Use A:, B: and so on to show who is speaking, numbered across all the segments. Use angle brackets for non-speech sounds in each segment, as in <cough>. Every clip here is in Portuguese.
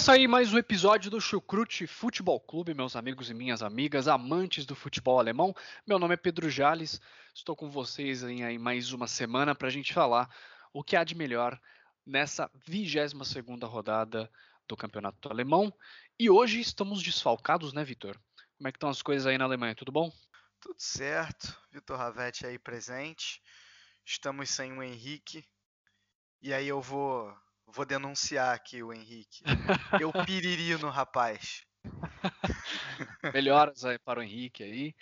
A: Começa aí mais um episódio do Chucrute Futebol Clube, meus amigos e minhas amigas, amantes do futebol alemão. Meu nome é Pedro Jales, estou com vocês em aí mais uma semana para a gente falar o que há de melhor nessa 22 rodada do Campeonato Alemão. E hoje estamos desfalcados, né, Vitor? Como é que estão as coisas aí na Alemanha? Tudo bom?
B: Tudo certo, Vitor Ravetti aí presente. Estamos sem o Henrique. E aí eu vou Vou denunciar aqui o Henrique. <laughs> Eu piriri no rapaz. <laughs>
A: Melhoras aí para o Henrique aí.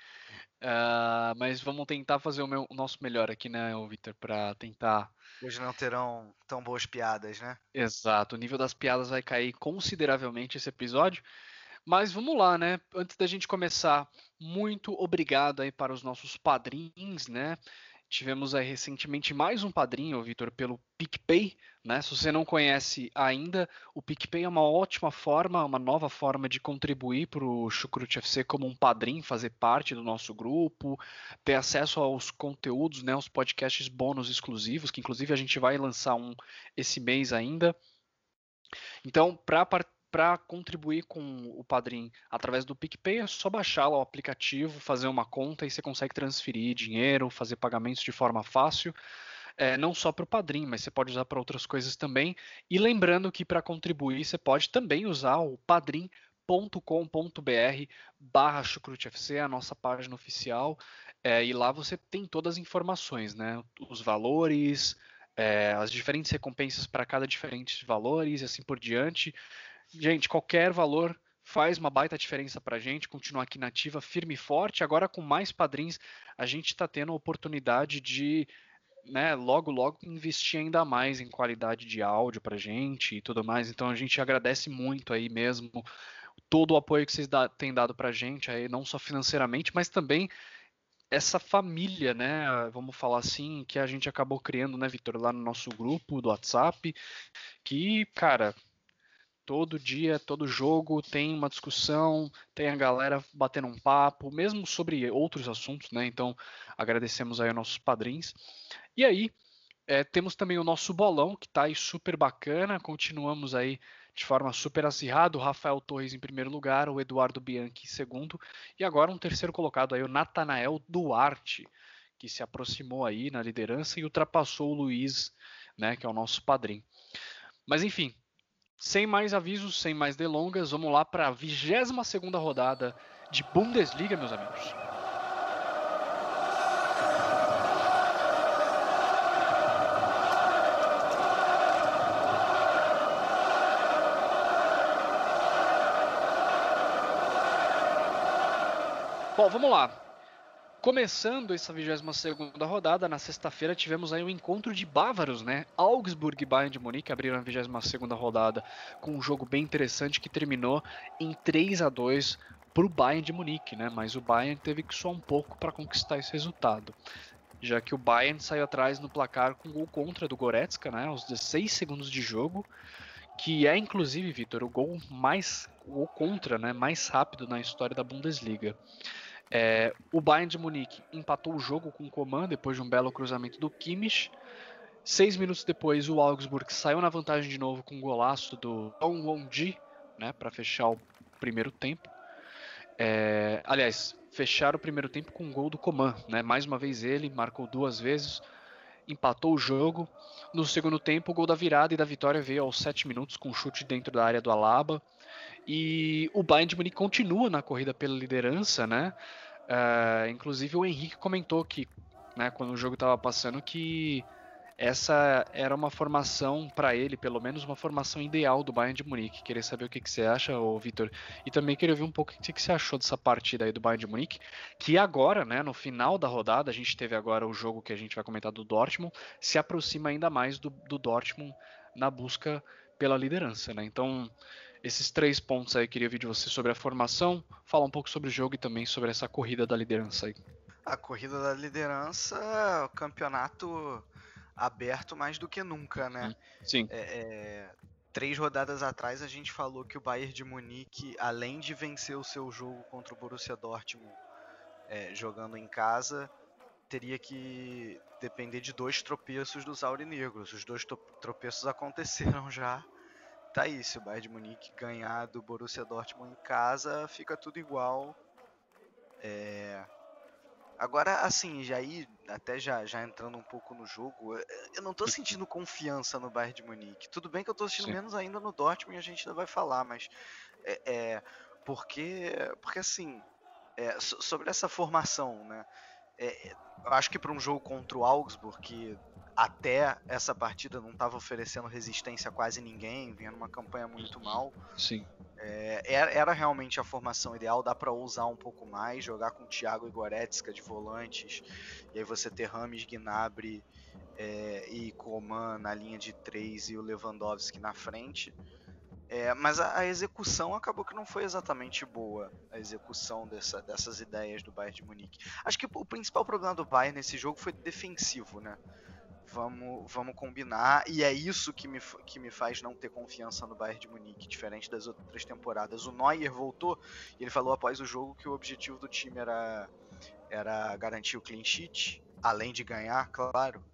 A: Uh, mas vamos tentar fazer o, meu, o nosso melhor aqui, né, Vitor, para tentar.
B: Hoje não terão tão boas piadas, né?
A: Exato, o nível das piadas vai cair consideravelmente esse episódio. Mas vamos lá, né? Antes da gente começar, muito obrigado aí para os nossos padrinhos, né? Tivemos aí recentemente mais um padrinho, Vitor, pelo PicPay. Né? Se você não conhece ainda, o PicPay é uma ótima forma, uma nova forma de contribuir para o Chucrute FC como um padrinho, fazer parte do nosso grupo, ter acesso aos conteúdos, né, aos podcasts bônus exclusivos, que inclusive a gente vai lançar um esse mês ainda. Então, para para contribuir com o Padrim através do PicPay, é só baixar lá o aplicativo, fazer uma conta e você consegue transferir dinheiro, fazer pagamentos de forma fácil. É, não só para o Padrim, mas você pode usar para outras coisas também. E lembrando que para contribuir você pode também usar o padrim.com.br barra chucrutefc, a nossa página oficial, é, e lá você tem todas as informações, né? Os valores, é, as diferentes recompensas para cada diferentes valores e assim por diante. Gente, qualquer valor faz uma baita diferença para a gente, continuar aqui nativa, firme e forte. Agora, com mais padrinhos, a gente está tendo a oportunidade de, né, logo, logo investir ainda mais em qualidade de áudio para a gente e tudo mais. Então, a gente agradece muito aí mesmo todo o apoio que vocês dá, têm dado para a gente, aí, não só financeiramente, mas também essa família, né, vamos falar assim, que a gente acabou criando, né, Vitor, lá no nosso grupo do WhatsApp, que, cara, Todo dia, todo jogo tem uma discussão, tem a galera batendo um papo, mesmo sobre outros assuntos, né? Então, agradecemos aí aos nossos padrinhos. E aí, é, temos também o nosso bolão, que está aí super bacana. Continuamos aí de forma super acirrada. O Rafael Torres em primeiro lugar, o Eduardo Bianchi em segundo. E agora um terceiro colocado aí, o Natanael Duarte, que se aproximou aí na liderança e ultrapassou o Luiz, né, que é o nosso padrinho. Mas enfim, sem mais avisos, sem mais delongas, vamos lá para a 22 rodada de Bundesliga, meus amigos. Bom, vamos lá. Começando essa 22 rodada, na sexta-feira tivemos aí um encontro de bávaros, né? Augsburg e Bayern de Munique abriram a 22 rodada com um jogo bem interessante que terminou em 3 a 2 para o Bayern de Munique, né? Mas o Bayern teve que só um pouco para conquistar esse resultado, já que o Bayern saiu atrás no placar com gol contra do Goretzka, né? Aos 16 segundos de jogo, que é inclusive, Vitor, o gol mais o gol contra, né? Mais rápido na história da Bundesliga. É, o Bayern de Munique empatou o jogo com o Coman depois de um belo cruzamento do Kimmich. Seis minutos depois, o Augsburg saiu na vantagem de novo com um golaço do Dong Won-ji, né, para fechar o primeiro tempo. É, aliás, fechar o primeiro tempo com um gol do Coman, né? Mais uma vez ele marcou duas vezes, empatou o jogo. No segundo tempo, o gol da virada e da vitória veio aos sete minutos com um chute dentro da área do Alaba. E o Bayern de Munique continua na corrida pela liderança, né? Uh, inclusive o Henrique comentou que, né, quando o jogo estava passando, que essa era uma formação para ele, pelo menos uma formação ideal do Bayern de Munique. Queria saber o que, que você acha, Vitor, e também queria ver um pouco o que, que você achou dessa partida aí do Bayern de Munique, que agora, né, no final da rodada, a gente teve agora o jogo que a gente vai comentar do Dortmund, se aproxima ainda mais do, do Dortmund na busca pela liderança, né? Então, esses três pontos aí queria ouvir de você sobre a formação, falar um pouco sobre o jogo e também sobre essa corrida da liderança aí.
B: A corrida da liderança, o campeonato aberto mais do que nunca, né?
A: Sim.
B: É, é, três rodadas atrás a gente falou que o Bayern de Munique, além de vencer o seu jogo contra o Borussia Dortmund é, jogando em casa, teria que depender de dois tropeços dos aurinegros. Os dois tropeços aconteceram <laughs> já. Tá aí, se o Bayern de Munique ganhar do Borussia Dortmund em casa, fica tudo igual. É, Agora, assim, já aí, até já, já entrando um pouco no jogo, eu não tô sentindo confiança no Bayern de Munique. Tudo bem que eu tô sentindo Sim. menos ainda no Dortmund e a gente ainda vai falar, mas é, é porque, porque assim, é, sobre essa formação, né? É, eu acho que para um jogo contra o Augsburg, que até essa partida não estava oferecendo resistência a quase ninguém, vinha numa campanha muito mal.
A: Sim.
B: É, era, era, realmente a formação ideal, dá para usar um pouco mais, jogar com Thiago e Goretzka de volantes, e aí você ter Rames, Gnabry é, e Coman na linha de três e o Lewandowski na frente. É, mas a, a, execução acabou que não foi exatamente boa, a execução dessa, dessas ideias do Bayern de Munique. Acho que o principal problema do Bayern nesse jogo foi defensivo, né? Vamos, vamos combinar. E é isso que me, que me faz não ter confiança no Bayern de Munique, diferente das outras temporadas. O Neuer voltou e ele falou após o jogo que o objetivo do time era, era garantir o clean sheet, além de ganhar, claro.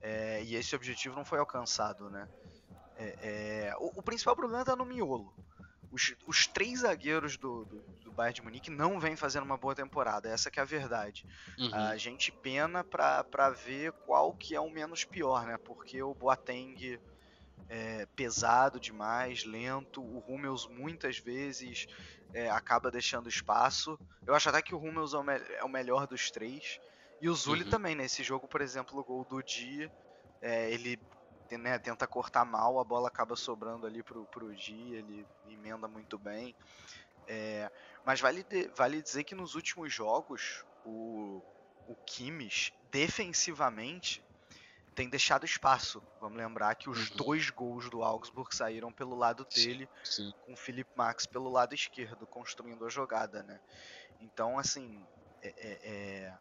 B: É, e esse objetivo não foi alcançado, né? É, é, o, o, principal problema está no miolo. Os, os três zagueiros do, do, do, Bayern de Munique não vêm fazendo uma boa temporada, essa que é a verdade. Uhum. A gente pena para ver qual que é o menos pior, né? Porque o Boateng é pesado demais, lento, o Hummels muitas vezes é, acaba deixando espaço. Eu acho até que o Hummels é o, me é o melhor dos três. E o Zully uhum. também, nesse jogo, por exemplo, o gol do dia, é, ele né, tenta cortar mal, a bola acaba sobrando ali pro, pro dia, ele emenda muito bem. É, mas vale, de, vale dizer que nos últimos jogos, o, o Kimmich, defensivamente, tem deixado espaço. Vamos lembrar que os uhum. dois gols do Augsburg saíram pelo lado dele,
A: sim, sim.
B: com o Felipe Max pelo lado esquerdo, construindo a jogada, né? Então, assim, é, é, é...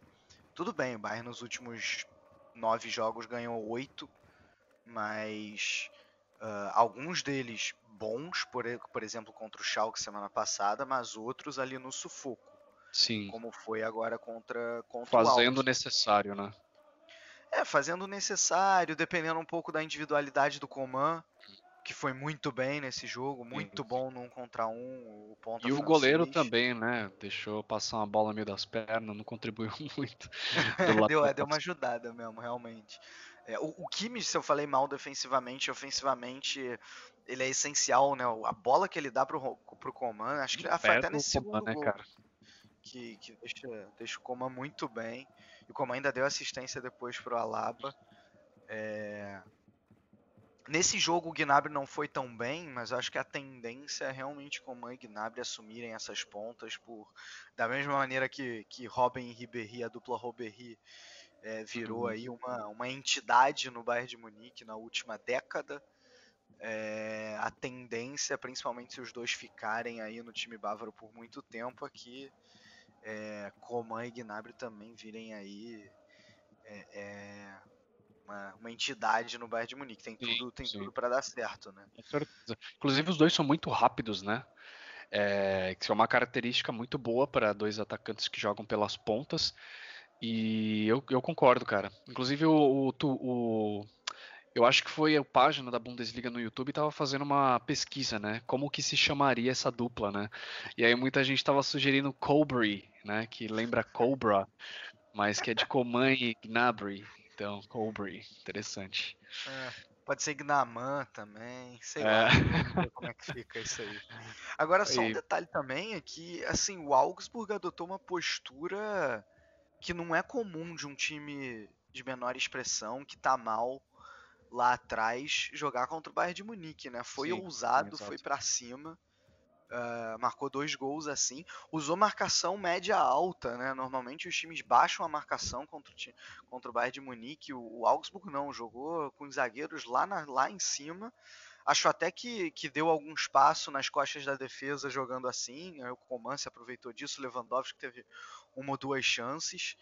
B: tudo bem, o Bayern nos últimos nove jogos ganhou oito, mas uh, alguns deles bons, por, por exemplo, contra o Schalke semana passada, mas outros ali no sufoco.
A: Sim.
B: Como foi agora contra, contra
A: Fazendo o necessário, né?
B: É, fazendo o necessário, dependendo um pouco da individualidade do Coman, que foi muito bem nesse jogo, muito Sim. bom num contra um. O
A: e francês. o goleiro também, né? Deixou passar uma bola no meio das pernas, não contribuiu <laughs> muito. <laughs>
B: deu, é, deu uma ajudada mesmo, realmente. É, o, o Kimmich, se eu falei mal defensivamente, ofensivamente, ele é essencial, né? A bola que ele dá pro, pro Coman, acho que foi até nesse segundo Coman, né, gol, que, que deixa, deixa o Coman muito bem. E o Coman ainda deu assistência depois pro Alaba. É... Nesse jogo o Gnabry não foi tão bem, mas acho que a tendência é realmente Coman e Gnabry assumirem essas pontas por da mesma maneira que, que Robin e Ribéry, a dupla Ribéry é, virou uhum. aí uma, uma entidade no Bayern de Munique na última década. É, a tendência, principalmente se os dois ficarem aí no time bávaro por muito tempo, é que é, Coman e Gnabry também virem aí é, é, uma, uma, entidade no Bayern de Munique. Tem tudo, sim, tem sim. tudo para dar certo, né?
A: Inclusive os dois são muito rápidos, né? É, que é uma característica muito boa para dois atacantes que jogam pelas pontas. E eu, eu concordo, cara. Inclusive o, o, o, eu acho que foi a página da Bundesliga no YouTube estava fazendo uma pesquisa, né? Como que se chamaria essa dupla, né? E aí muita gente estava sugerindo Cobry, né? Que lembra Cobra, mas que é de Coman e Gnabry. Então, Cobry, interessante.
B: É, pode ser Gnaman também, sei é. lá <laughs> como é que fica isso aí. Agora, só um detalhe também é que, assim, o Augsburg adotou uma postura que não é comum de um time de menor expressão que tá mal lá atrás jogar contra o Bayern de Munique, né? Foi Sim, ousado, foi para cima. Uh, marcou dois gols assim, usou marcação média alta, né? Normalmente os times baixam a marcação contra o, contra o Bayern de Munique, o, o Augsburg não, jogou com os zagueiros lá, na, lá em cima. Acho até que, que deu algum espaço nas costas da defesa jogando assim. O Coman se aproveitou disso, o Lewandowski teve uma ou duas chances.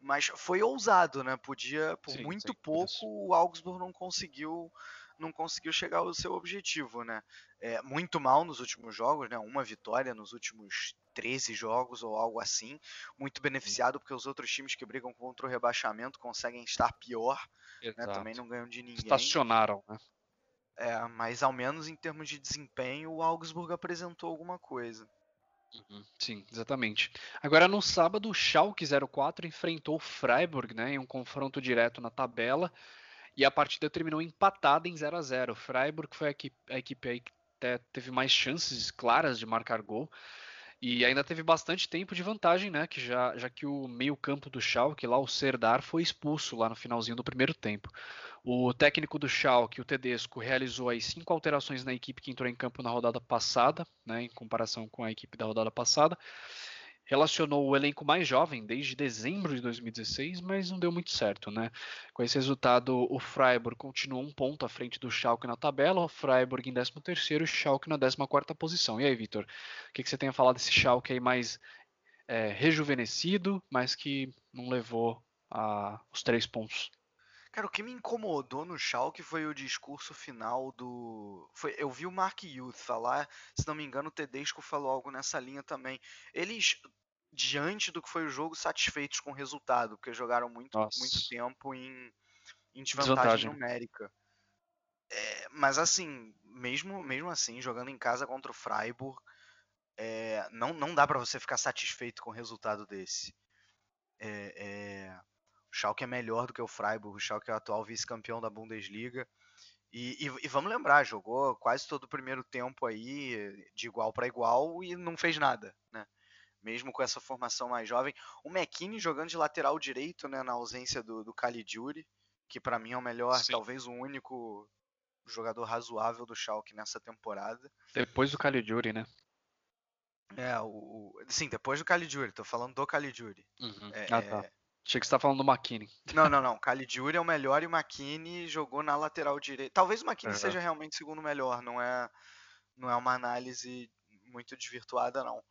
B: Mas foi ousado, né? Podia, por sim, muito sim, pouco, isso. o Augsburg não conseguiu não conseguiu chegar ao seu objetivo, né? É, muito mal nos últimos jogos, né? Uma vitória nos últimos 13 jogos ou algo assim. Muito beneficiado porque os outros times que brigam contra o rebaixamento conseguem estar pior, né? Também não ganham de ninguém.
A: Estacionaram, né?
B: É, mas ao menos em termos de desempenho, o Augsburg apresentou alguma coisa.
A: Uhum, sim, exatamente. Agora no sábado, o Schalke 04 enfrentou o Freiburg, né, em um confronto direto na tabela, e a partida terminou empatada em 0 a 0. O Freiburg foi a equipe, a equipe aí que teve mais chances claras de marcar gol. E ainda teve bastante tempo de vantagem, né? Que já, já que o meio-campo do Schalke, lá o Serdar, foi expulso lá no finalzinho do primeiro tempo. O técnico do Schalke, o Tedesco, realizou aí cinco alterações na equipe que entrou em campo na rodada passada, né, em comparação com a equipe da rodada passada. Relacionou o elenco mais jovem desde dezembro de 2016, mas não deu muito certo, né? Com esse resultado, o Freiburg continuou um ponto à frente do Schalke na tabela, o Freiburg em 13º e o Schalke na 14ª posição. E aí, Vitor, o que, que, você tem a falar desse Schalke aí mais é, rejuvenescido, mas que não levou a, os três pontos?
B: Cara, o que me incomodou no Schalke foi o discurso final do. Foi, eu vi o Mark Youth falar, se não me engano, o Tedesco falou algo nessa linha também. Eles, diante do que foi o jogo, satisfeitos com o resultado, porque jogaram muito, muito tempo em, em desvantagem, desvantagem. numérica. É, mas assim, mesmo, mesmo assim, jogando em casa contra o Freiburg, é, não, não dá para você ficar satisfeito com o resultado desse. É, é o Schalke é melhor do que o Freiburg, o Schalke é o atual vice-campeão da Bundesliga. E, e, e, vamos lembrar, jogou quase todo o primeiro tempo aí de igual para igual e não fez nada, né? Mesmo com essa formação mais jovem. O McKinney jogando de lateral direito, né, na ausência do, do Caligiuri, que para mim é o melhor, Sim. talvez o único jogador razoável do Schalke nessa temporada.
A: Depois do Caligiuri, né?
B: É, o, sim, depois do Caligiuri, tô falando do Caligiuri.
A: Uhum. É, ah, tá. Achei que você tá falando do McKinney. <laughs>
B: Não, não, não. Caligiuri é o melhor e o McKinney jogou na lateral direita. Talvez o McKinney uhum. seja realmente o segundo melhor, não é, não é uma análise muito desvirtuada, não.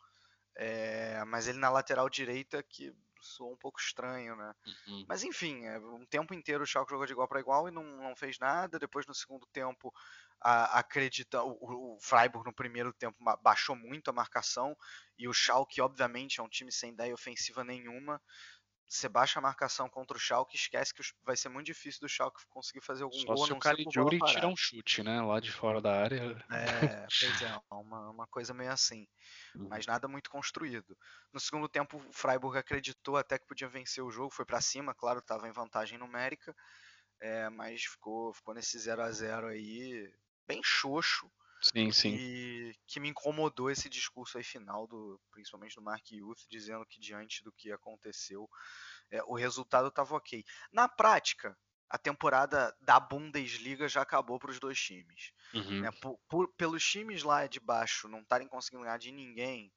B: É, mas ele na lateral direita que soou um pouco estranho, né? Uhum. Mas enfim, é, um tempo inteiro o Schalke jogou de igual para igual e não, não fez nada. Depois no segundo tempo, a, acredita o, o Freiburg no primeiro tempo baixou muito a marcação e o Schalke obviamente é um time sem ideia ofensiva nenhuma você baixa a marcação contra o Schalke, esquece que vai ser muito difícil do Schalke conseguir fazer algum Só gol.
A: Se o Caligiuri tirar um chute, né, lá de fora da área.
B: É, <laughs> pois é, uma, uma coisa meio assim. Uhum. Mas nada muito construído. No segundo tempo, o Freiburg acreditou até que podia vencer o jogo, foi para cima, claro, estava em vantagem numérica, é, mas ficou, ficou nesse 0 a 0 aí, bem xoxo.
A: Sim, sim.
B: E que me incomodou esse discurso aí final, do, principalmente do Mark Youth, dizendo que diante do que aconteceu, é, o resultado estava ok. Na prática, a temporada da Bundesliga já acabou para os dois times. Uhum. Né? Por, por, pelos times lá de baixo não estarem conseguindo ganhar de ninguém,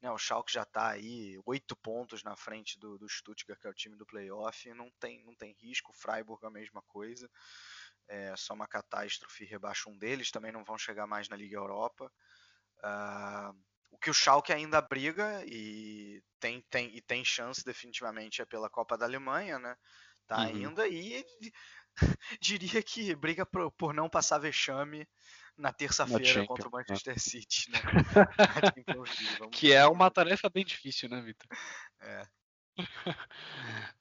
B: né? o Schalke já está aí oito pontos na frente do, do Stuttgart, que é o time do playoff, não tem, não tem risco, o Freiburg a mesma coisa é só uma catástrofe rebaixa um deles, também não vão chegar mais na Liga Europa. Uh, o que o Schalke ainda briga e tem, tem, e tem chance definitivamente é pela Copa da Alemanha, né? Tá uhum. ainda e <laughs> diria que briga por, por não passar vexame na terça-feira contra o né? Manchester City, né? <laughs> <laughs>
A: que é uma tarefa bem difícil, né, Vitor?
B: É. <laughs>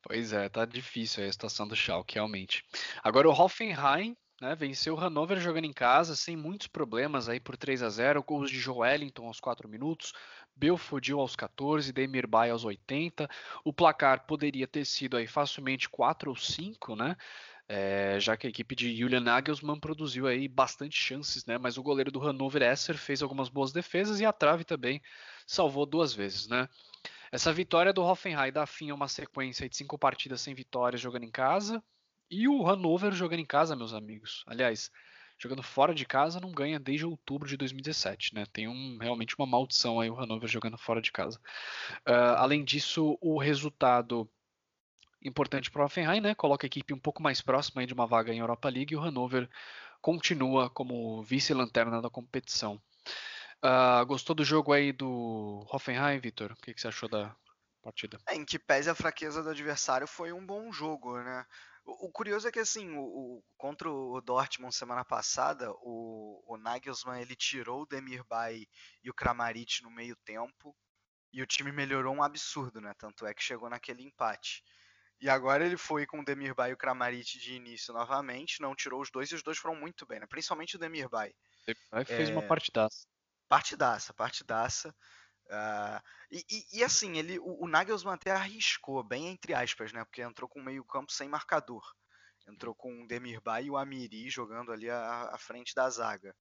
A: Pois é, tá difícil a situação do Schalke, realmente. Agora o Hoffenheim né, venceu o Hannover jogando em casa, sem muitos problemas aí por 3 a 0 gols de Joelinton aos 4 minutos, Belfodil aos 14, Demir Bay aos 80. O placar poderia ter sido aí facilmente 4 ou 5, né? É, já que a equipe de Julian Nagelsmann produziu aí bastante chances, né? Mas o goleiro do Hannover Esser fez algumas boas defesas e a trave também salvou duas vezes, né? Essa vitória do Hoffenheim dá fim a uma sequência de cinco partidas sem vitórias jogando em casa. E o Hannover jogando em casa, meus amigos. Aliás, jogando fora de casa não ganha desde outubro de 2017, né? Tem um, realmente uma maldição aí o Hannover jogando fora de casa. Uh, além disso, o resultado importante para o Hoffenheim, né? Coloca a equipe um pouco mais próxima de uma vaga em Europa League e o Hannover continua como vice-lanterna da competição. Uh, gostou do jogo aí do Hoffenheim, Vitor? O que, que, você achou da partida?
B: É, em que pese a fraqueza do adversário, foi um bom jogo, né? O, o curioso é que, assim, o, o, contra o Dortmund semana passada, o, o Nagelsmann ele tirou o Demirbay e o Kramaric no meio tempo e o time melhorou um absurdo, né? Tanto é que chegou naquele empate. E agora ele foi com o Demirbay e o Kramaric de início novamente, não tirou os dois e os dois foram muito bem, né? Principalmente o Demirbay.
A: Demirbay fez é... uma partidaça
B: partidaça, partidaça. Uh, e, e, e, assim, ele, o, o Nagelsmann até arriscou, bem entre aspas, né? Porque entrou com meio campo sem marcador. Entrou com o Demirbay e o Amiri jogando ali à, à frente da zaga.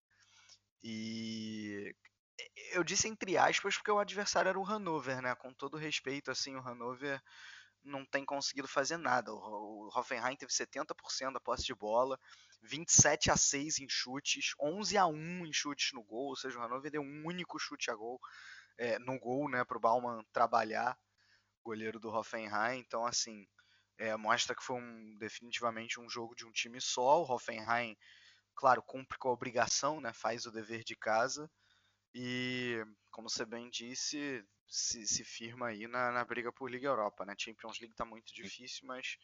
B: E eu disse entre aspas porque o adversário era o Hannover, né? Com todo respeito, assim, o Hannover não tem conseguido fazer nada. O, o Hoffenheim teve 70% da posse de bola, 27 a 6 em chutes, 11 a 1 em chutes no gol, ou seja, o Hannover deu um único chute a gol é, no gol, né, para o Baumann trabalhar, goleiro do Hoffenheim. Então, assim, é, mostra que foi um, definitivamente um jogo de um time só. O Hoffenheim, claro, cumpre com a obrigação, né, faz o dever de casa e, como você bem disse, se, se firma aí na, na briga por Liga Europa. Né? Champions League está muito difícil, mas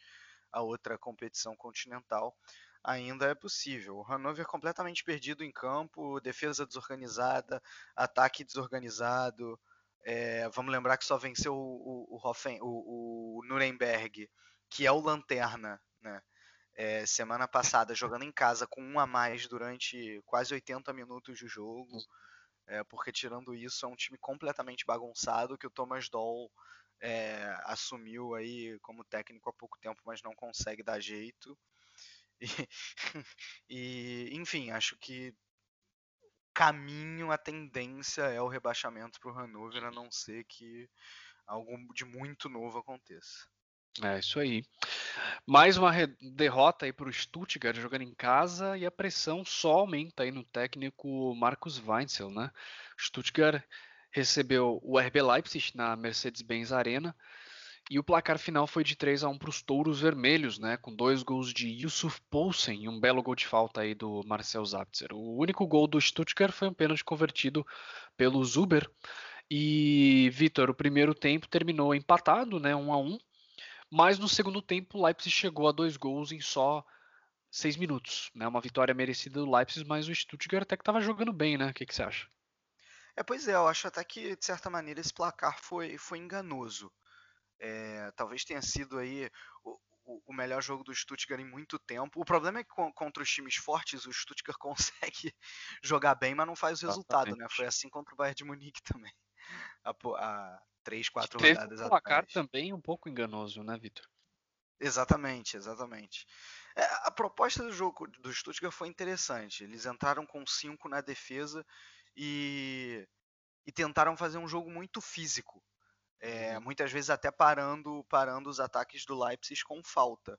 B: a outra competição continental ainda é possível. O Hannover completamente perdido em campo, defesa desorganizada, ataque desorganizado. É, vamos lembrar que só venceu o, o, Hoffen, o, o Nuremberg, que é o Lanterna, né? É, semana passada, jogando em casa com um a mais durante quase 80 minutos de jogo. É, porque tirando isso, é um time completamente bagunçado que o Thomas Doll é, assumiu aí como técnico há pouco tempo, mas não consegue dar jeito. E, <laughs> e enfim, acho que caminho, a tendência é o rebaixamento para o Hannover, a não ser que algo de muito novo aconteça.
A: É isso aí. Mais uma derrota aí para o Stuttgart jogando em casa e a pressão só aumenta aí no técnico Marcos Weinzel, né? Stuttgart recebeu o RB Leipzig na Mercedes-Benz Arena e o placar final foi de 3 a 1 para os Touros Vermelhos, né? Com dois gols de Yusuf Poulsen e um belo gol de falta aí do Marcel Zaptzer. O único gol do Stuttgart foi um pênalti convertido pelo Zuber. E Vitor, o primeiro tempo terminou empatado, né? 1 a 1. Mas no segundo tempo o Leipzig chegou a dois gols em só seis minutos, né? Uma vitória merecida do Leipzig, mas o Stuttgart até que estava jogando bem, né? O que, que você acha?
B: É, pois é, eu acho até que, de certa maneira, esse placar foi, foi enganoso. É, talvez tenha sido aí o, o, melhor jogo do Stuttgart em muito tempo. O problema é que contra os times fortes o Stuttgart <laughs> consegue jogar bem, mas não faz o resultado, né? Foi assim contra o Bayern de Munique também. <laughs> Há, há três, quatro
A: Teve
B: rodadas
A: um placar atrás. também um pouco enganoso, né, Vitor?
B: Exatamente, exatamente. É, a proposta do jogo do Stuttgart foi interessante. Eles entraram com cinco na defesa e, e tentaram fazer um jogo muito físico. É, uhum. muitas vezes até parando, parando os ataques do Leipzig com falta.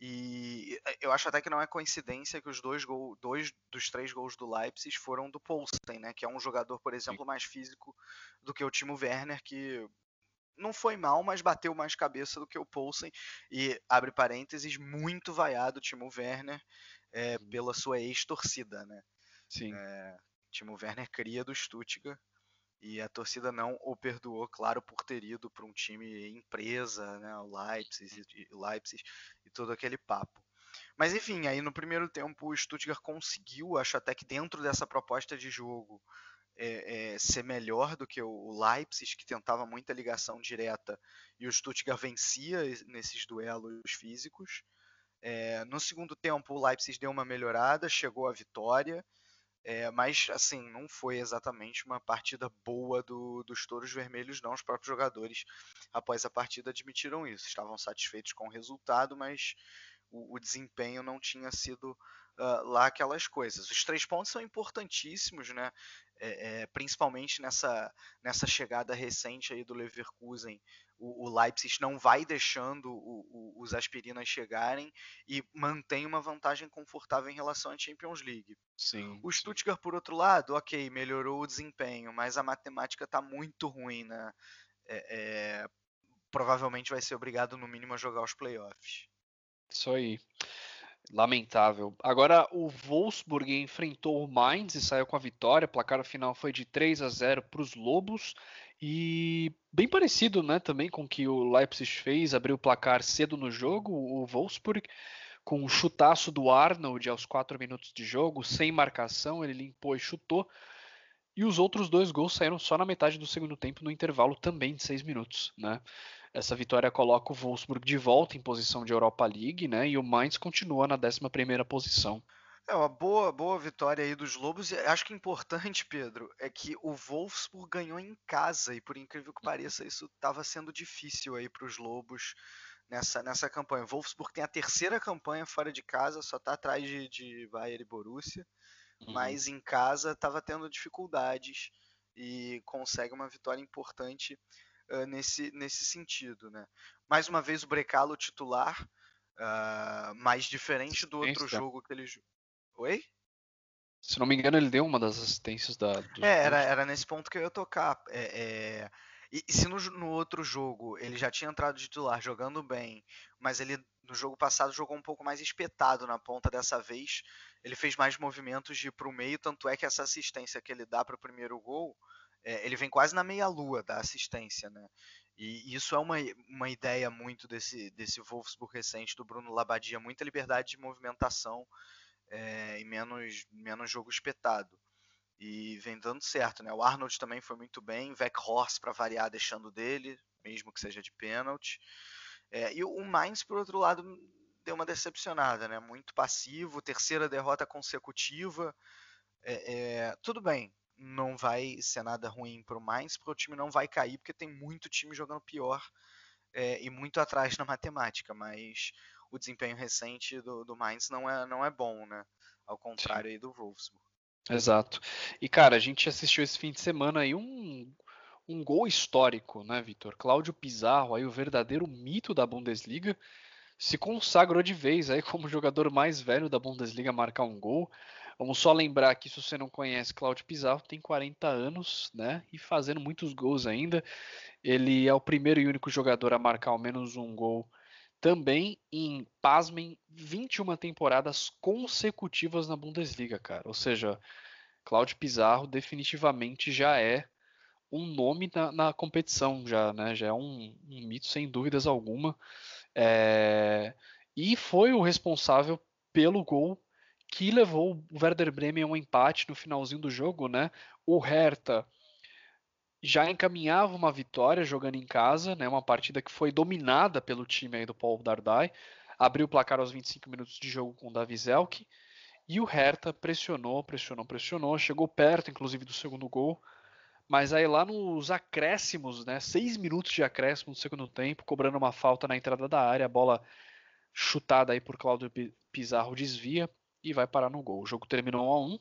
B: E eu acho até que não é coincidência que os dois, gol, dois dos três gols do Leipzig foram do Poulsen, né? Que é um jogador, por exemplo, mais físico do que o Timo Werner, que não foi mal, mas bateu mais cabeça do que o Poulsen. E, abre parênteses, muito vaiado o Timo Werner é, pela sua ex-torcida, né?
A: Sim.
B: É, Timo Werner cria do Stuttgart e a torcida não o perdoou, claro, por ter ido para um time empresa, né, o Leipzig, o Leipzig e todo aquele papo. Mas enfim, aí no primeiro tempo o Stuttgart conseguiu, acho até que dentro dessa proposta de jogo, é, é, ser melhor do que o Leipzig, que tentava muita ligação direta, e o Stuttgart vencia nesses duelos físicos. É, no segundo tempo, o Leipzig deu uma melhorada, chegou à vitória, é, mas, assim, não foi exatamente uma partida boa do, dos Touros Vermelhos, não. Os próprios jogadores, após a partida, admitiram isso. Estavam satisfeitos com o resultado, mas o, o desempenho não tinha sido uh, lá aquelas coisas. Os três pontos são importantíssimos, né? É, é, principalmente nessa, nessa chegada recente aí do Leverkusen, o, o Leipzig não vai deixando o, o, os aspirinas chegarem e mantém uma vantagem confortável em relação à Champions League.
A: Sim.
B: O Stuttgart, por outro lado, ok, melhorou o desempenho, mas a matemática está muito ruim, né? É, é, provavelmente vai ser obrigado no mínimo a jogar os playoffs.
A: Isso aí. Lamentável. Agora o Wolfsburg enfrentou o Mainz e saiu com a vitória. O placar final foi de 3 a 0 para os Lobos. E bem parecido né, também com o que o Leipzig fez, abriu o placar cedo no jogo. O Wolfsburg, com um chutaço do Arnold aos 4 minutos de jogo, sem marcação, ele limpou e chutou. E os outros dois gols saíram só na metade do segundo tempo, no intervalo também de 6 minutos. Né? Essa vitória coloca o Wolfsburg de volta em posição de Europa League, né? E o Mainz continua na 11 posição.
B: É uma boa, boa vitória aí dos Lobos. E acho que importante, Pedro, é que o Wolfsburg ganhou em casa e por incrível que pareça, isso estava sendo difícil aí para os Lobos nessa, nessa campanha. O Wolfsburg tem a terceira campanha fora de casa, só está atrás de, de Bayern e Borussia, uhum. mas em casa estava tendo dificuldades e consegue uma vitória importante uh, nesse, nesse sentido. Né? Mais uma vez o Brecalo titular, uh, mas diferente do outro jogo que ele. Oi?
A: Se não me engano, ele deu uma das assistências da.
B: É, era, era nesse ponto que eu ia tocar. É, é... E, e, se no, no, outro jogo ele já tinha entrado de titular jogando bem, mas ele no jogo passado jogou um pouco mais espetado na ponta dessa vez, ele fez mais movimentos de ir para o meio, tanto é que essa assistência que ele dá para o primeiro gol é, ele vem quase na meia-lua da assistência, né? E isso é uma, uma ideia muito desse, desse Wolfsburg recente do Bruno Labadia, muita liberdade de movimentação é, e menos, menos jogo espetado. E vem dando certo, né? O Arnold também foi muito bem, Horst para variar deixando dele, mesmo que seja de pênalti. É, e o Mainz, por outro lado, deu uma decepcionada, né? Muito passivo, terceira derrota consecutiva. É, é, tudo bem, não vai ser nada ruim para o Mainz, porque o time não vai cair, porque tem muito time jogando pior é, e muito atrás na matemática, mas o desempenho recente do, do Mainz não é, não é bom, né? Ao contrário Sim. aí do Wolfsburg.
A: Exato. E cara, a gente assistiu esse fim de semana aí um, um gol histórico, né, Vitor? Cláudio Pizarro, aí o verdadeiro mito da Bundesliga, se consagrou de vez aí como o jogador mais velho da Bundesliga a marcar um gol. Vamos só lembrar que se você não conhece Claudio Pizarro, tem 40 anos, né? E fazendo muitos gols ainda. Ele é o primeiro e único jogador a marcar ao menos um gol também em, pasmem, 21 temporadas consecutivas na Bundesliga, cara. Ou seja, Claudio Pizarro definitivamente já é um nome na, na competição, já, né? Já é um, um mito sem dúvidas alguma. É... E foi o responsável pelo gol que levou o Werder Bremen a um empate no finalzinho do jogo, né? O Hertha já encaminhava uma vitória jogando em casa, né? Uma partida que foi dominada pelo time aí do Paul Dardai. Abriu o placar aos 25 minutos de jogo com o Davi Zelk. E o Hertha pressionou, pressionou, pressionou, chegou perto, inclusive, do segundo gol. Mas aí lá nos acréscimos, né? Seis minutos de acréscimo no segundo tempo, cobrando uma falta na entrada da área, a bola chutada aí por Claudio Pizarro desvia e vai parar no gol. O jogo terminou 1 a 1.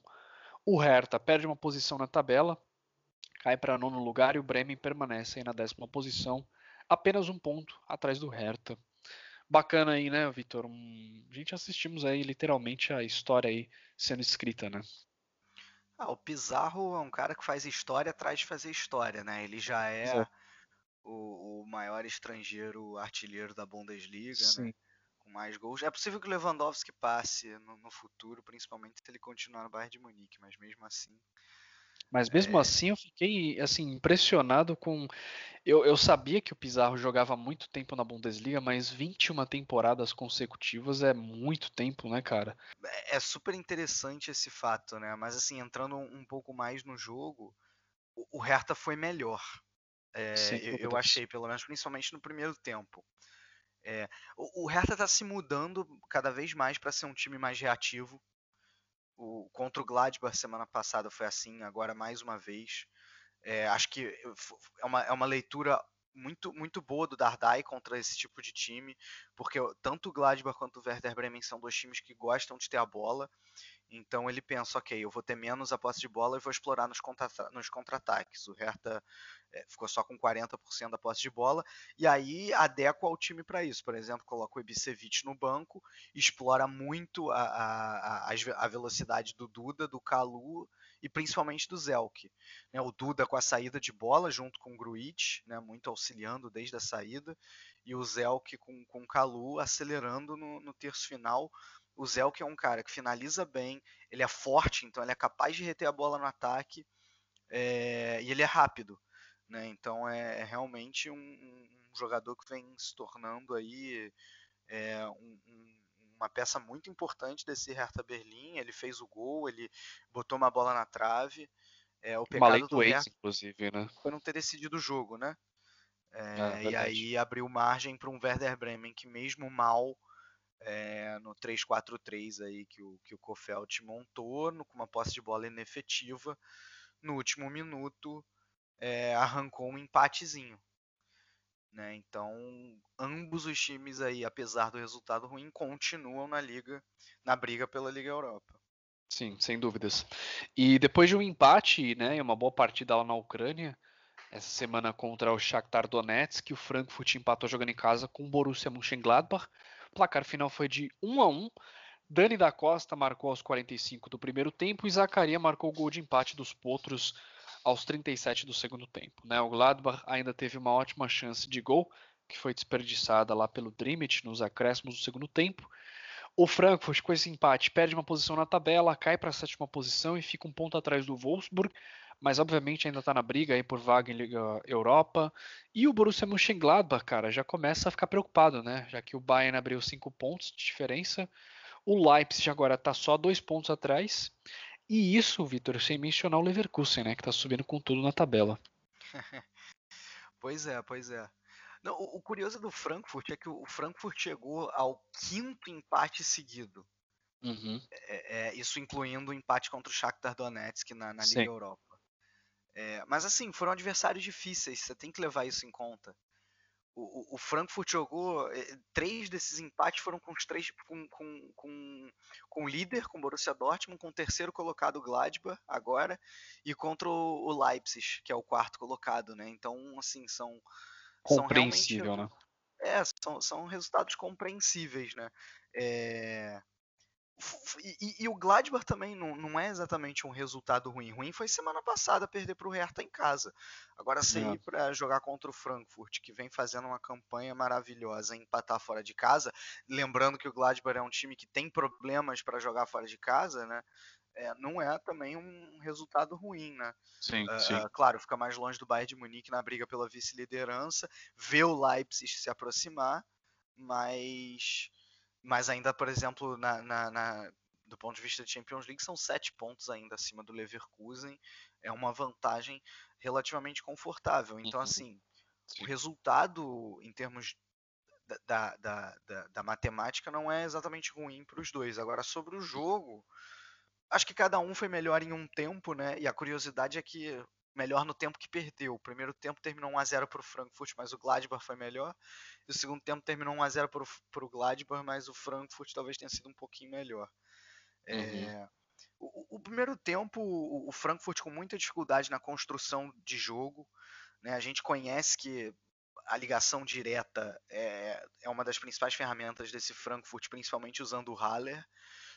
A: O Hertha perde uma posição na tabela, cai para nono lugar e o Bremen permanece aí na décima posição, apenas um ponto atrás do Hertha. Bacana aí, né, Vitor? Um... A gente assistimos aí literalmente a história aí sendo escrita, né?
B: Ah, o Pizarro é um cara que faz história atrás de fazer história, né? Ele já é, o, o, maior estrangeiro artilheiro da Bundesliga, né? Sim. né? com mais gols. É possível que o Lewandowski passe no, no futuro, principalmente se ele continuar no Bayern de Munique, mas mesmo assim.
A: Mas mesmo é... assim eu fiquei assim impressionado com. Eu, eu sabia que o Pizarro jogava muito tempo na Bundesliga, mas 21 temporadas consecutivas é muito tempo, né, cara?
B: É, é super interessante esse fato, né? Mas assim, entrando um pouco mais no jogo, o, Hertha foi melhor. É, eu, eu achei, pelo menos, principalmente no primeiro tempo. É, o, o Hertha está se mudando cada vez mais para ser um time mais reativo. O, contra o Gladbach semana passada foi assim, agora mais uma vez. É, acho que é uma, é uma leitura muito, muito boa do Dardai contra esse tipo de time, porque tanto o Gladbach quanto o Werder Bremen são dois times que gostam de ter a bola. Então ele pensa, ok, eu vou ter menos a posse de bola e vou explorar nos contra-ataques. o Hertha é, ficou só com 40% da posse de bola, e aí adequa o time para isso. Por exemplo, coloca o Ibisevic no banco, explora muito a, a, a, a velocidade do Duda, do Kalu e principalmente do Zelk. Né, o Duda com a saída de bola junto com o Gruitch, né, muito auxiliando desde a saída, e o Zelk com, com o Kalu acelerando no, no terço final. O Zelk é um cara que finaliza bem, ele é forte, então ele é capaz de reter a bola no ataque é, e ele é rápido. Né? Então é, é realmente um, um, jogador que vem se tornando aí uma peça muito importante desse Hertha Berlim. Ele fez o gol, ele botou uma bola na trave. É, o pecado do Hertha
A: inclusive, né?
B: foi não ter decidido o jogo, né? É, é, e aí abriu margem para um Werder Bremen que mesmo mal é, no 3-4-3 aí que o, que o Kofeld montou, no, com uma posse de bola inefetiva, no último minuto é, arrancou um empatezinho. Né? Então, ambos os times aí, apesar do resultado ruim, continuam na liga, na briga pela Liga Europa.
A: Sim, sem dúvidas. E depois de um empate, né, e uma boa partida lá na Ucrânia, essa semana contra o Shakhtar Donetsk, o Frankfurt empatou jogando em casa com o Borussia Mönchengladbach. O placar final foi de 1 a 1. Dani da Costa marcou aos 45 do primeiro tempo e Zacaria marcou o gol de empate dos Potros aos 37 do segundo tempo. Né? O Gladbach ainda teve uma ótima chance de gol, que foi desperdiçada lá pelo Drimit nos acréscimos do segundo tempo. O Frankfurt, com esse empate, perde uma posição na tabela, cai para a sétima posição e fica um ponto atrás do Wolfsburg, mas obviamente ainda está na briga aí por vaga em Liga Europa. E o Borussia Mönchengladbach, cara, já começa a ficar preocupado, né? Já que o Bayern abriu cinco pontos de diferença, o Leipzig agora está só dois pontos atrás e isso, Vitor, sem mencionar o Leverkusen, né, que está subindo com tudo na tabela. <laughs>
B: pois é, pois é. Não, o, o, curioso do Frankfurt é que o Frankfurt chegou ao quinto empate seguido.
A: Uhum.
B: É, é, isso incluindo o empate contra o Shakhtar Donetsk na, na Liga Sim. Europa. É, mas assim, foram adversários difíceis, você tem que levar isso em conta. O, o, Frankfurt jogou. Eh, três desses empates foram com os três. Com, com, com, com o líder, com o Borussia Dortmund, com o terceiro colocado Gladbach agora, e contra o, o Leipzig, que é o quarto colocado, né? Então, assim, são.
A: Compreensível, são né?
B: É, são, são resultados compreensíveis, né? É, e, e, o Gladbach também não, não, é exatamente um resultado ruim. Ruim foi semana passada perder para o Hertha em casa. Agora você ir para jogar contra o Frankfurt, que vem fazendo uma campanha maravilhosa, empatar fora de casa, lembrando que o Gladbach é um time que tem problemas para jogar fora de casa, né? É, não é também um resultado ruim, né?
A: Sim, uh, sim.
B: claro, fica mais longe do Bayern de Munique na briga pela vice-liderança, vê o Leipzig se aproximar, mas mas ainda, por exemplo, na, na, na, do ponto de vista de Champions League, são sete pontos ainda acima do Leverkusen. É uma vantagem relativamente confortável. Então, uhum. assim, Sim. o resultado em termos da, da, da, da, matemática não é exatamente ruim para os dois. Agora, sobre o jogo, acho que cada um foi melhor em um tempo, né? E a curiosidade é que melhor no tempo que perdeu. O primeiro tempo terminou 1 a 0 para o Frankfurt, mas o Gladbach foi melhor. E o segundo tempo terminou 1 a 0 para o Gladbach, mas o Frankfurt talvez tenha sido um pouquinho melhor. É, uhum. É, o, o, primeiro tempo, o, o, Frankfurt com muita dificuldade na construção de jogo. Né? A gente conhece que a ligação direta é, é uma das principais ferramentas desse Frankfurt, principalmente usando o Haller.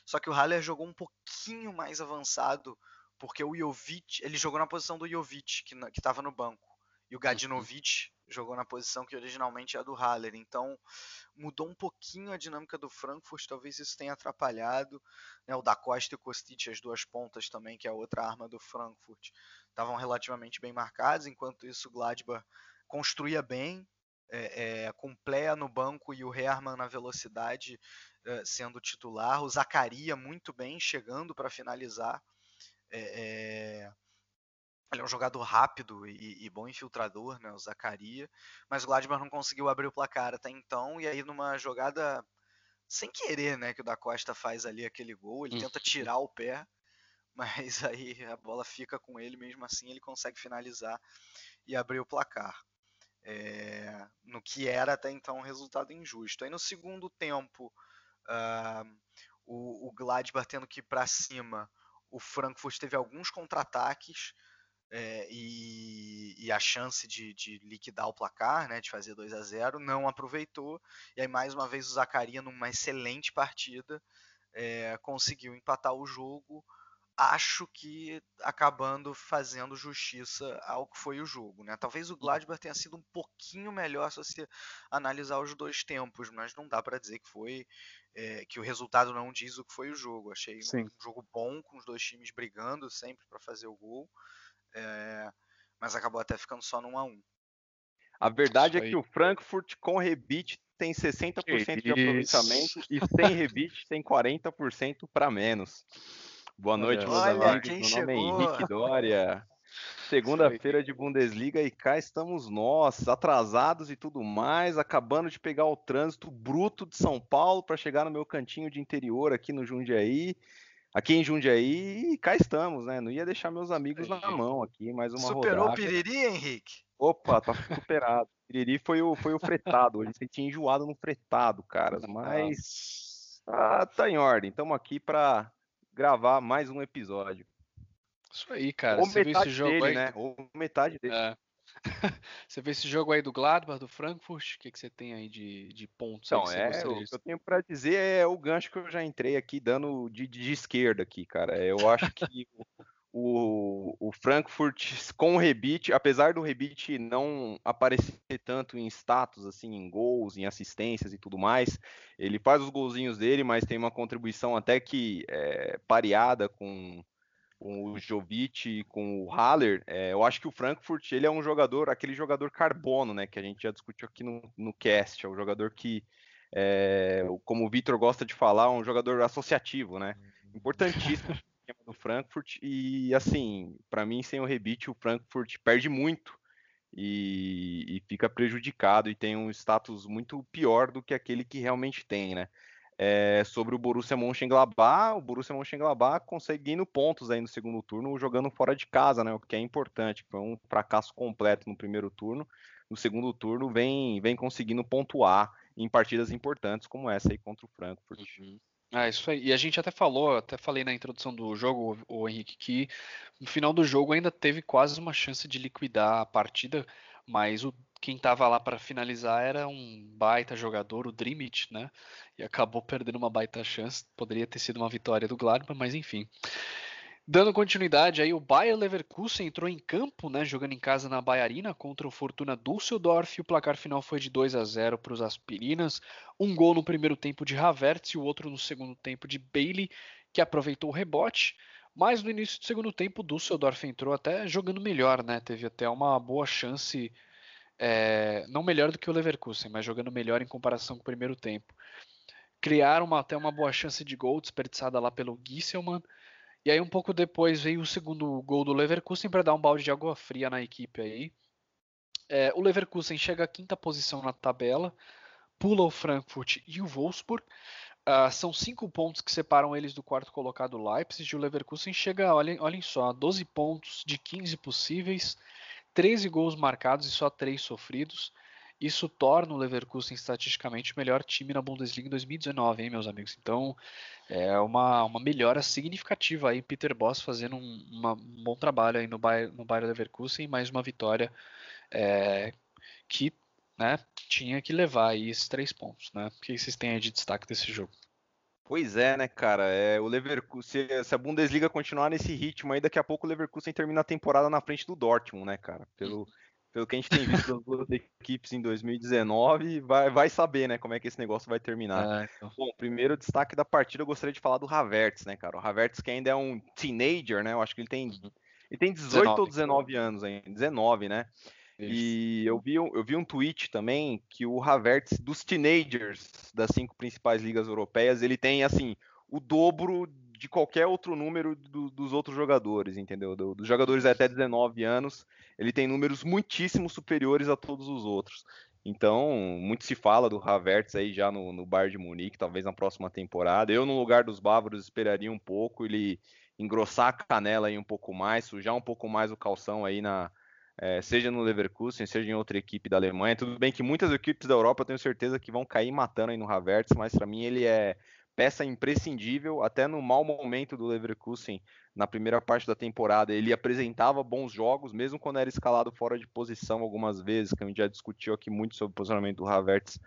B: Só que o Haller jogou um pouquinho mais avançado porque o Jovic, ele jogou na posição do Jovic, que estava no banco, e o uhum. Gadinovic jogou na posição que originalmente é do Haller. Então mudou um pouquinho a dinâmica do Frankfurt, talvez isso tenha atrapalhado. Né? O da Costa e o Kostic, as duas pontas também, que é a outra arma do Frankfurt, estavam relativamente bem marcados, enquanto isso o Gladbach construía bem, é, é, com Plea no banco e o Hermann na velocidade é, sendo titular, o Zacaria muito bem, chegando para finalizar. É, é, ele é um jogador rápido e, e, bom infiltrador, né, o Zacaria, mas o Gladbach não conseguiu abrir o placar até então, e aí numa jogada sem querer, né, que o da Costa faz ali aquele gol, ele tenta tirar o pé, <laughs> mas aí a bola fica com ele, mesmo assim ele consegue finalizar e abrir o placar. é, no que era até então um resultado injusto. Aí no segundo tempo, uh, o, o Gladbach tendo que ir para cima, o Frankfurt teve alguns contra-ataques é, e, e, a chance de, de, liquidar o placar, né, de fazer 2 a 0 não aproveitou. E aí mais uma vez o Zacaria, numa excelente partida, é, conseguiu empatar o jogo acho que acabando fazendo justiça ao que foi o jogo. Né? Talvez o Gladbach tenha sido um pouquinho melhor se você analisar os dois tempos, mas não dá para dizer que foi é, que o resultado não diz o que foi o jogo. Achei Sim. um jogo bom com os dois times brigando sempre para fazer o gol, é, mas acabou até ficando só num a um.
C: A verdade é que o Frankfurt com rebite tem 60% de aproveitamento e <laughs> sem rebite tem 40% para menos. Boa noite, meus Olha, amigos. Meu nome é Henrique Dória. Segunda-feira de Bundesliga e cá estamos nós, atrasados e tudo mais, acabando de pegar o trânsito bruto de São Paulo para chegar no meu cantinho de interior aqui no Jundiaí. Aqui em Jundiaí, e cá estamos, né? Não ia deixar meus amigos na mão aqui, mais uma
B: Superou rodada. o Piriri, Henrique?
C: Opa, tá superado. O <laughs> Piriri foi o, foi o fretado. Hoje você tinha enjoado no fretado, caras. Mas tá, tá em ordem. Estamos aqui para gravar mais um episódio.
A: Isso aí, cara. Ou você metade esse jogo
C: dele,
A: aí?
C: né? Ou metade dele. É. <laughs>
A: você vê esse jogo aí do Gladbach, do Frankfurt? O que, que você tem aí de, de pontos?
C: Então, é, o que eu tenho para dizer é o gancho que eu já entrei aqui dando de, de esquerda aqui, cara. Eu acho que o, o Frankfurt <laughs> com o Rebite, apesar do Rebite não aparecer tanto em status, assim, em gols, em assistências e tudo mais, ele faz os golzinhos dele, mas tem uma contribuição até que é, pareada com, com o Jovic, com o Haller. É, eu acho que o Frankfurt ele é um jogador, aquele jogador carbono, né, que a gente já discutiu aqui no, no cast, é um jogador que é, como o Vitor gosta de falar, um jogador associativo, né? Uhum. Importantíssimo do Frankfurt e assim, para mim sem o rebite o Frankfurt perde muito e, e, fica prejudicado e tem um status muito pior do que aquele que realmente tem, né? É, sobre o Borussia Mönchengladbach, o Borussia Mönchengladbach conseguindo pontos aí no segundo turno, jogando fora de casa, né? O que é importante. Foi um fracasso completo no primeiro turno. No segundo turno vem, vem conseguindo pontuar em partidas importantes como essa aí contra o Frankfurt. Uhum.
A: Ah, isso aí. E a gente até falou, até falei na introdução do jogo, o Henrique, que no final do jogo ainda teve quase uma chance de liquidar a partida, mas o, quem estava lá para finalizar era um baita jogador, o Dreamit, né? E acabou perdendo uma baita chance. Poderia ter sido uma vitória do Gladbach, mas enfim. Dando continuidade aí, o Bayer Leverkusen entrou em campo, né, jogando em casa na Baiarina contra o Fortuna Düsseldorf. O placar final foi de 2 a 0 para os Aspirinas. Um gol no primeiro tempo de Havertz e o outro no segundo tempo de Bailey, que aproveitou o rebote. Mas no início do segundo tempo, o Düsseldorf entrou até jogando melhor, né? Teve até uma boa chance, é, não melhor do que o Leverkusen, mas jogando melhor em comparação com o primeiro tempo. Criaram uma, até uma boa chance de gol desperdiçada lá pelo Gisselman e aí um pouco depois veio o segundo gol do Leverkusen para dar um balde de água fria na equipe aí. É, o Leverkusen chega à quinta posição na tabela, pula o Frankfurt e o Wolfsburg. Uh, são cinco pontos que separam eles do quarto colocado Leipzig. E o Leverkusen chega, olhem, olhem só, a 12 pontos de 15 possíveis, 13 gols marcados e só 3 sofridos. Isso torna o Leverkusen estatisticamente o melhor time na Bundesliga em 2019, hein, meus amigos? Então, é uma, uma melhora significativa aí, Peter Boss fazendo um, uma, um bom trabalho aí no Bayern, no Bayern Leverkusen, mais uma vitória é, que né, tinha que levar aí esses três pontos, né? O que vocês têm aí de destaque desse jogo?
C: Pois é, né, cara? É, o Leverkusen, se, se, a Bundesliga continuar nesse ritmo aí, daqui a pouco o Leverkusen termina a temporada na frente do Dortmund, né, cara? Pelo, pelo que a gente tem visto das duas equipes em 2019, vai, vai saber, né, como é que esse negócio vai terminar. É, então. Bom, primeiro destaque da partida, eu gostaria de falar do Havertz, né, cara? O Havertz que ainda é um teenager, né? Eu acho que ele tem, uhum. ele tem 18 19. ou 19 anos ainda, 19, né? E eu vi, eu vi um tweet também que o Havertz, dos teenagers das cinco principais ligas europeias, ele tem, assim, o dobro de qualquer outro número do, dos outros jogadores, entendeu? Do, dos jogadores até 19 anos, ele tem números muitíssimo superiores a todos os outros. Então, muito se fala do Havertz aí já no, no Bayern de Munique, talvez na próxima temporada. Eu, no lugar dos bávaros, esperaria um pouco ele engrossar a canela aí um pouco mais, sujar um pouco mais o calção aí na, é, seja no Leverkusen, seja em outra equipe da Alemanha. Tudo bem que muitas equipes da Europa eu tenho certeza que vão cair matando aí no Havertz, mas para mim ele é peça imprescindível, até no mau momento do Leverkusen na primeira parte da temporada, ele apresentava bons jogos, mesmo quando era escalado fora de posição algumas vezes, que a gente já discutiu aqui muito sobre o posicionamento do Havertz.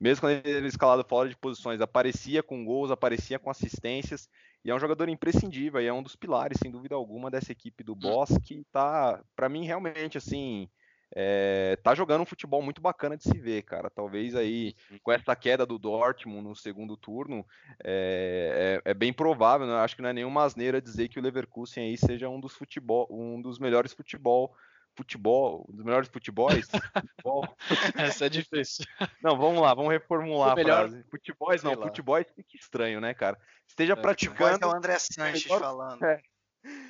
C: Mesmo quando ele era escalado fora de posições, aparecia com gols, aparecia com assistências, e é um jogador imprescindível, e é um dos pilares, sem dúvida alguma, dessa equipe do Boss, que tá, para mim, realmente, assim, é, tá jogando um futebol muito bacana de se ver, cara. Talvez aí uhum. com essa queda do Dortmund no segundo turno, é, é, é bem provável. Né? Acho que não é nenhuma asneira dizer que o Leverkusen aí seja um dos futebol, um dos melhores futebol, futebol, um dos melhores futebols.
A: futebol. <laughs> Essa é difícil.
C: Não, vamos lá, vamos reformular a melhor... frase. Futebols não, futebol fica estranho, né, cara? Esteja é, praticando. É
B: o André Sanches melhor... falando. É.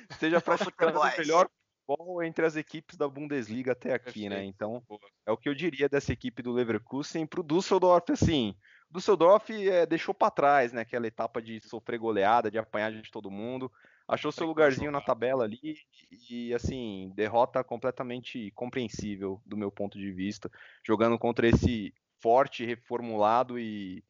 C: Esteja <laughs> praticando o melhor futebol entre as equipes da Bundesliga até aqui, né? Perfeito. né? Então, é o que eu diria dessa equipe do Leverkusen para o Düsseldorf, assim. Düsseldorf é, deixou para trás, né? Aquela etapa de sofrer goleada, de apanhar de todo mundo. Achou seu lugarzinho na tabela ali e, assim, derrota completamente compreensível do meu ponto de vista. Jogando contra esse forte, reformulado e,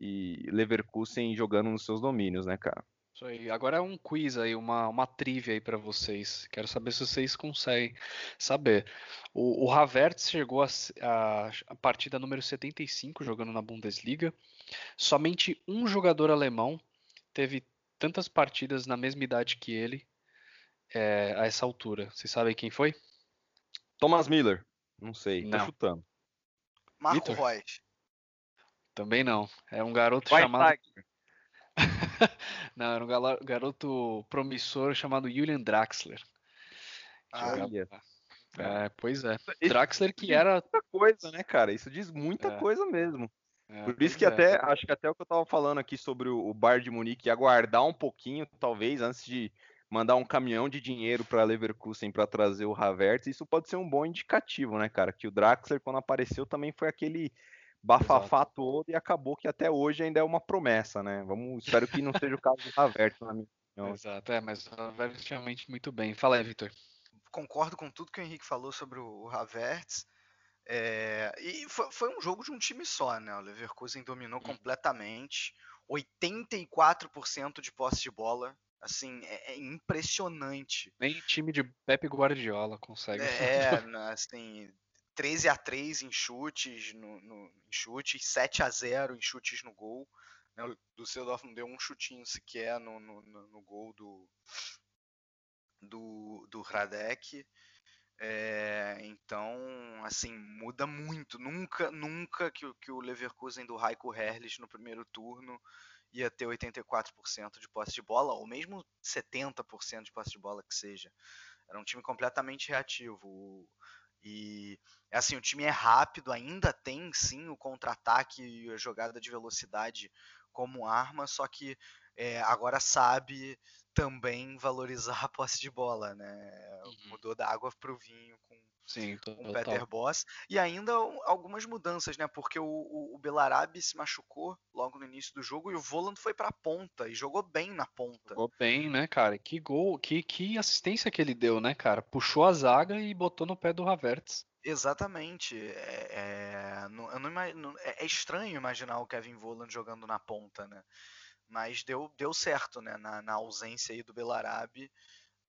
C: e Leverkusen jogando nos seus domínios, né, cara?
A: Isso aí. Agora é um quiz aí, uma, uma trivia aí para vocês. Quero saber se vocês conseguem saber. O, o Havertz chegou a, a, a, partida número 75 jogando na Bundesliga. Somente um jogador alemão teve tantas partidas na mesma idade que ele é, a essa altura. Vocês sabem quem foi?
C: Thomas Miller. Não sei, tô chutando.
B: Marco Reus.
A: Também não. É um garoto chamado. <laughs> Não, era um garoto promissor chamado Julian Draxler.
C: Ah,
A: é, pois é. Draxler que era.
C: Muita coisa, né, cara? Isso diz muita é. coisa mesmo. É, Por isso que é. até, acho que até o que eu tava falando aqui sobre o, o Bar de Munique, aguardar um pouquinho, talvez, antes de mandar um caminhão de dinheiro para Leverkusen para trazer o Havertz, isso pode ser um bom indicativo, né, cara? Que o Draxler, quando apareceu, também foi aquele bafafá Exato. todo e acabou que até hoje ainda é uma promessa, né? Vamos, espero que não seja o caso do Havertz, na minha opinião.
A: Exato, é, mas o Havertz realmente muito bem. Fala aí, Vitor.
B: Concordo com tudo que o Henrique falou sobre o Havertz. É, e foi, foi, um jogo de um time só, né? O Leverkusen dominou uhum. completamente, 84% de posse de bola, assim, é, é, impressionante.
A: Nem time de Pepe Guardiola consegue.
B: É, assim, 13 a 3 em chutes, no, no, em chutes, 7 a 0 em chutes no gol. Né? O Düsseldorf não deu um chutinho sequer no, no, no gol do, do, do Radek. É, então, assim, muda muito. Nunca, nunca que, que o Leverkusen do Heiko Herrlich no primeiro turno ia ter 84% de posse de bola, ou mesmo 70% de posse de bola que seja. Era um time completamente reativo. E assim, o time é rápido, ainda tem sim o contra-ataque e a jogada de velocidade como arma, só que é, agora sabe também valorizar a posse de bola, né? Uhum. Mudou da água para o vinho com
A: Sim,
B: com o Peter Boss. E ainda algumas mudanças, né? Porque o, o, o Belarabe se machucou logo no início do jogo e o Voland foi pra ponta e jogou bem na ponta.
A: Jogou bem, né, cara? Que gol, que, que assistência que ele deu, né, cara? Puxou a zaga e botou no pé do Havertz.
B: Exatamente. É, é, não, não é, é estranho imaginar o Kevin Voland jogando na ponta, né? Mas deu, deu certo, né? Na, na ausência aí do Belarabe,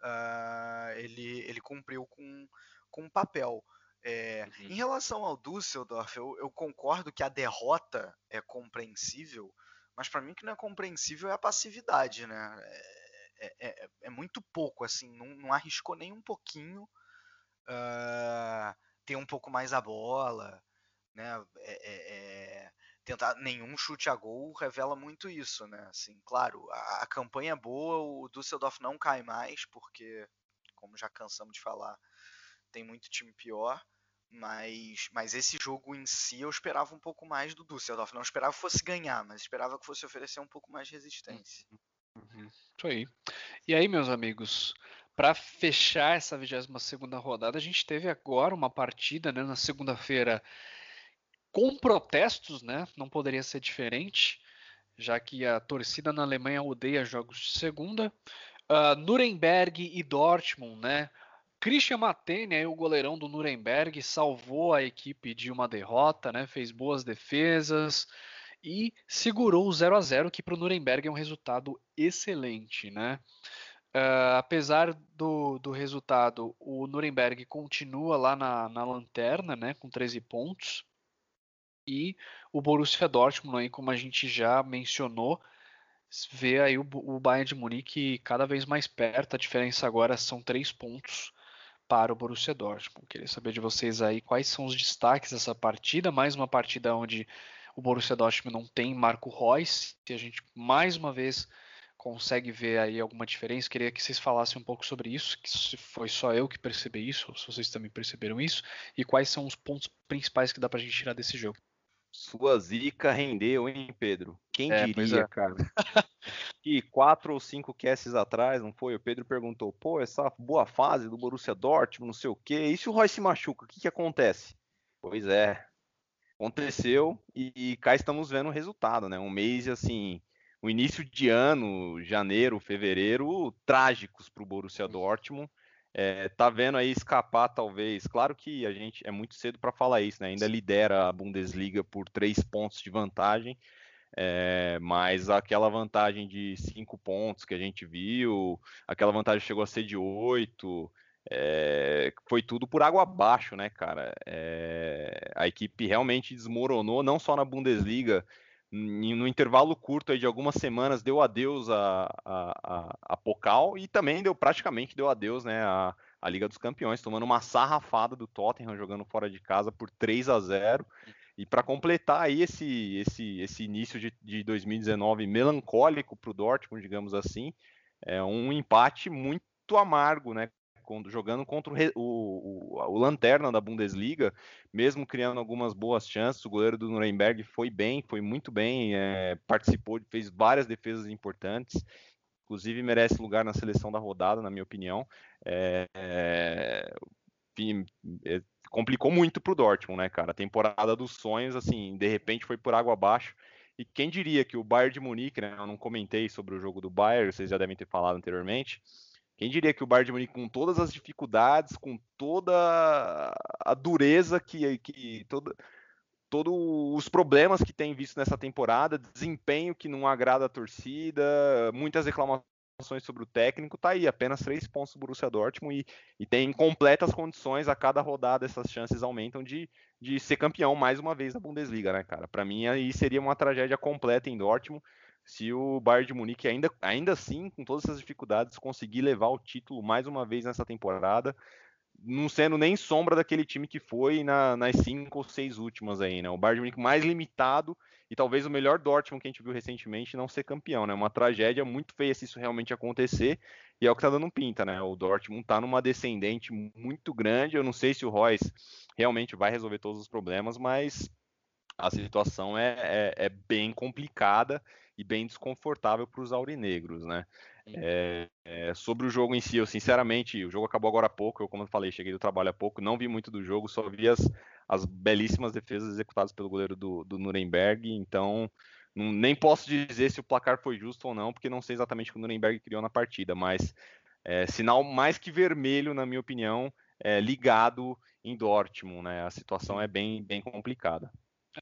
B: uh, ele, ele cumpriu com com papel. É, uhum. Em relação ao Düsseldorf, eu, eu, concordo que a derrota é compreensível, mas para mim o que não é compreensível é a passividade, né? É, é, é, é muito pouco, assim, não, não, arriscou nem um pouquinho uh, ter um pouco mais a bola, né? É, é, tentar nenhum chute a gol revela muito isso, né? Assim, claro, a, a campanha é boa, o Düsseldorf não cai mais, porque, como já cansamos de falar, tem muito time pior, mas, mas esse jogo em si eu esperava um pouco mais do Düsseldorf. Não esperava que fosse ganhar, mas esperava que fosse oferecer um pouco mais de resistência.
A: Uhum. Isso aí. E aí, meus amigos, para fechar essa 22 segunda rodada, a gente teve agora uma partida né, na segunda-feira com protestos, né? Não poderia ser diferente, já que a torcida na Alemanha odeia jogos de segunda. Uh, Nuremberg e Dortmund, né? Christian Matene, o goleirão do Nuremberg, salvou a equipe de uma derrota, né? fez boas defesas e segurou o 0 a 0 que para o Nuremberg é um resultado excelente. Né? Uh, apesar do, do resultado, o Nuremberg continua lá na, na lanterna, né, com 13 pontos. E o Borussia Dortmund, aí, como a gente já mencionou, vê aí o, o Bayern de Munique cada vez mais perto. A diferença agora são três pontos para o Borussia Dortmund. Queria saber de vocês aí quais são os destaques dessa partida. Mais uma partida onde o Borussia Dortmund não tem Marco Reus, e a gente mais uma vez consegue ver aí alguma diferença. Queria que vocês falassem um pouco sobre isso, se foi só eu que percebi isso, ou se vocês também perceberam isso, e quais são os pontos principais que dá pra gente tirar desse jogo.
C: Sua zica rendeu, hein, Pedro? Quem é, diria, é. cara? que <laughs> quatro ou cinco casts atrás, não foi? O Pedro perguntou, pô, essa boa fase do Borussia Dortmund, não sei o quê, e se o Roy se machuca, o que que acontece? Pois é, aconteceu e, e cá estamos vendo o resultado, né? Um mês, assim, o início de ano, janeiro, fevereiro, trágicos para o Borussia Dortmund, é, tá vendo aí escapar, talvez. Claro que a gente é muito cedo para falar isso, né? Ainda lidera a Bundesliga por três pontos de vantagem, é, mas aquela vantagem de cinco pontos que a gente viu, aquela vantagem chegou a ser de oito. É, foi tudo por água abaixo, né, cara? É, a equipe realmente desmoronou, não só na Bundesliga, no intervalo curto de algumas semanas deu adeus a, a, a, a Pocal e também deu praticamente deu adeus né, a, a Liga dos Campeões, tomando uma sarrafada do Tottenham jogando fora de casa por 3 a 0 e para completar aí esse, esse, esse início de, de 2019 melancólico para o Dortmund, digamos assim, é um empate muito amargo, né? Jogando contra o, o, o, Lanterna da Bundesliga, mesmo criando algumas boas chances. O goleiro do Nuremberg foi bem, foi muito bem, é, participou, fez várias defesas importantes. Inclusive merece lugar na seleção da rodada, na minha opinião. É, é, é, complicou muito para o Dortmund, né, cara? A temporada dos sonhos, assim, de repente foi por água abaixo. E quem diria que o Bayern de Munique, né? Eu não comentei sobre o jogo do Bayern, vocês já devem ter falado anteriormente. Quem diria que o Bayern de Munique, com todas as dificuldades, com toda a dureza que, que toda, todos os problemas que tem visto nessa temporada, desempenho que não agrada a torcida, muitas reclamações sobre o técnico, tá aí, apenas três pontos do Borussia Dortmund e, e tem completas condições a cada rodada, essas chances aumentam de, de ser campeão mais uma vez da Bundesliga, né, cara? Para mim aí seria uma tragédia completa em Dortmund se o Bayern de Munique ainda, ainda assim, com todas essas dificuldades, conseguir levar o título mais uma vez nessa temporada, não sendo nem sombra daquele time que foi na, nas cinco ou seis últimas aí, né? O Bayern de Munique mais limitado e talvez o melhor Dortmund que a gente viu recentemente não ser campeão, né? Uma tragédia muito feia se isso realmente acontecer e é o que tá dando pinta, né? O Dortmund tá numa descendente muito grande. Eu não sei se o Royce realmente vai resolver todos os problemas, mas a situação é, é, é bem complicada e bem desconfortável para os aurinegros, né? É, é, sobre o jogo em si, eu sinceramente, o jogo acabou agora há pouco, eu como eu falei, cheguei do trabalho há pouco, não vi muito do jogo, só vi as, as belíssimas defesas executadas pelo goleiro do, do Nuremberg, então não, nem posso dizer se o placar foi justo ou não, porque não sei exatamente o que o Nuremberg criou na partida, mas é, sinal mais que vermelho, na minha opinião, é, ligado em Dortmund, né? A situação é bem, bem complicada.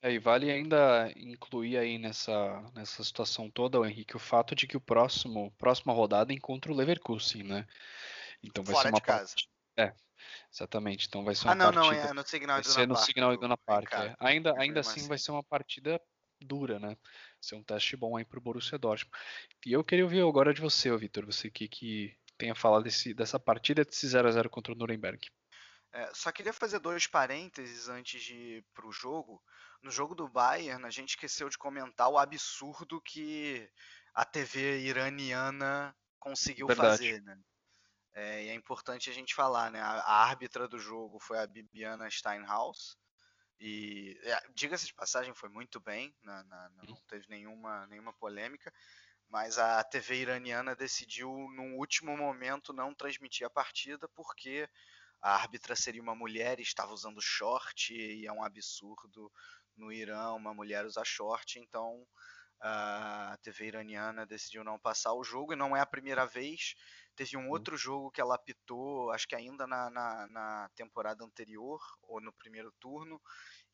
A: É, e vale ainda incluir aí nessa, nessa situação toda, o Henrique, o fato de que o próximo próxima rodada encontra o Leverkusen, né? Então vai
B: Fora
A: ser uma
B: de casa.
A: É, exatamente. Então vai ser
B: ah,
A: uma
B: não,
A: partida.
B: não, é no Signal
A: vai
B: Iduna
A: ser no
B: Park.
A: Signal Iduna Park. É. Ainda, ainda assim
B: assim.
A: vai ser uma partida dura, né? Vai ser um teste bom aí pro Borussia Dortmund. E eu queria ouvir agora de você, Vitor, você que, que tenha falado desse, dessa partida desse 0 a 0 contra o Nuremberg.
B: É, só queria fazer dois parênteses antes de ir pro jogo. No jogo do Bayern, a gente esqueceu de comentar o absurdo que a TV iraniana conseguiu
A: Verdade.
B: fazer, né? É, e é importante a gente falar, né? A, a árbitra do jogo foi a Bibiana Steinhaus. E, é, diga-se de passagem, foi muito bem, na- na- não teve nenhuma, nenhuma polêmica. Mas a TV iraniana decidiu, num último momento, não transmitir a partida porque a árbitra seria uma mulher e estava usando short, e é um absurdo no Irã uma mulher usar short, então a TV iraniana decidiu não passar o jogo, e não é a primeira vez. Teve um outro jogo que ela apitou, acho que ainda na, na, na, temporada anterior, ou no primeiro turno,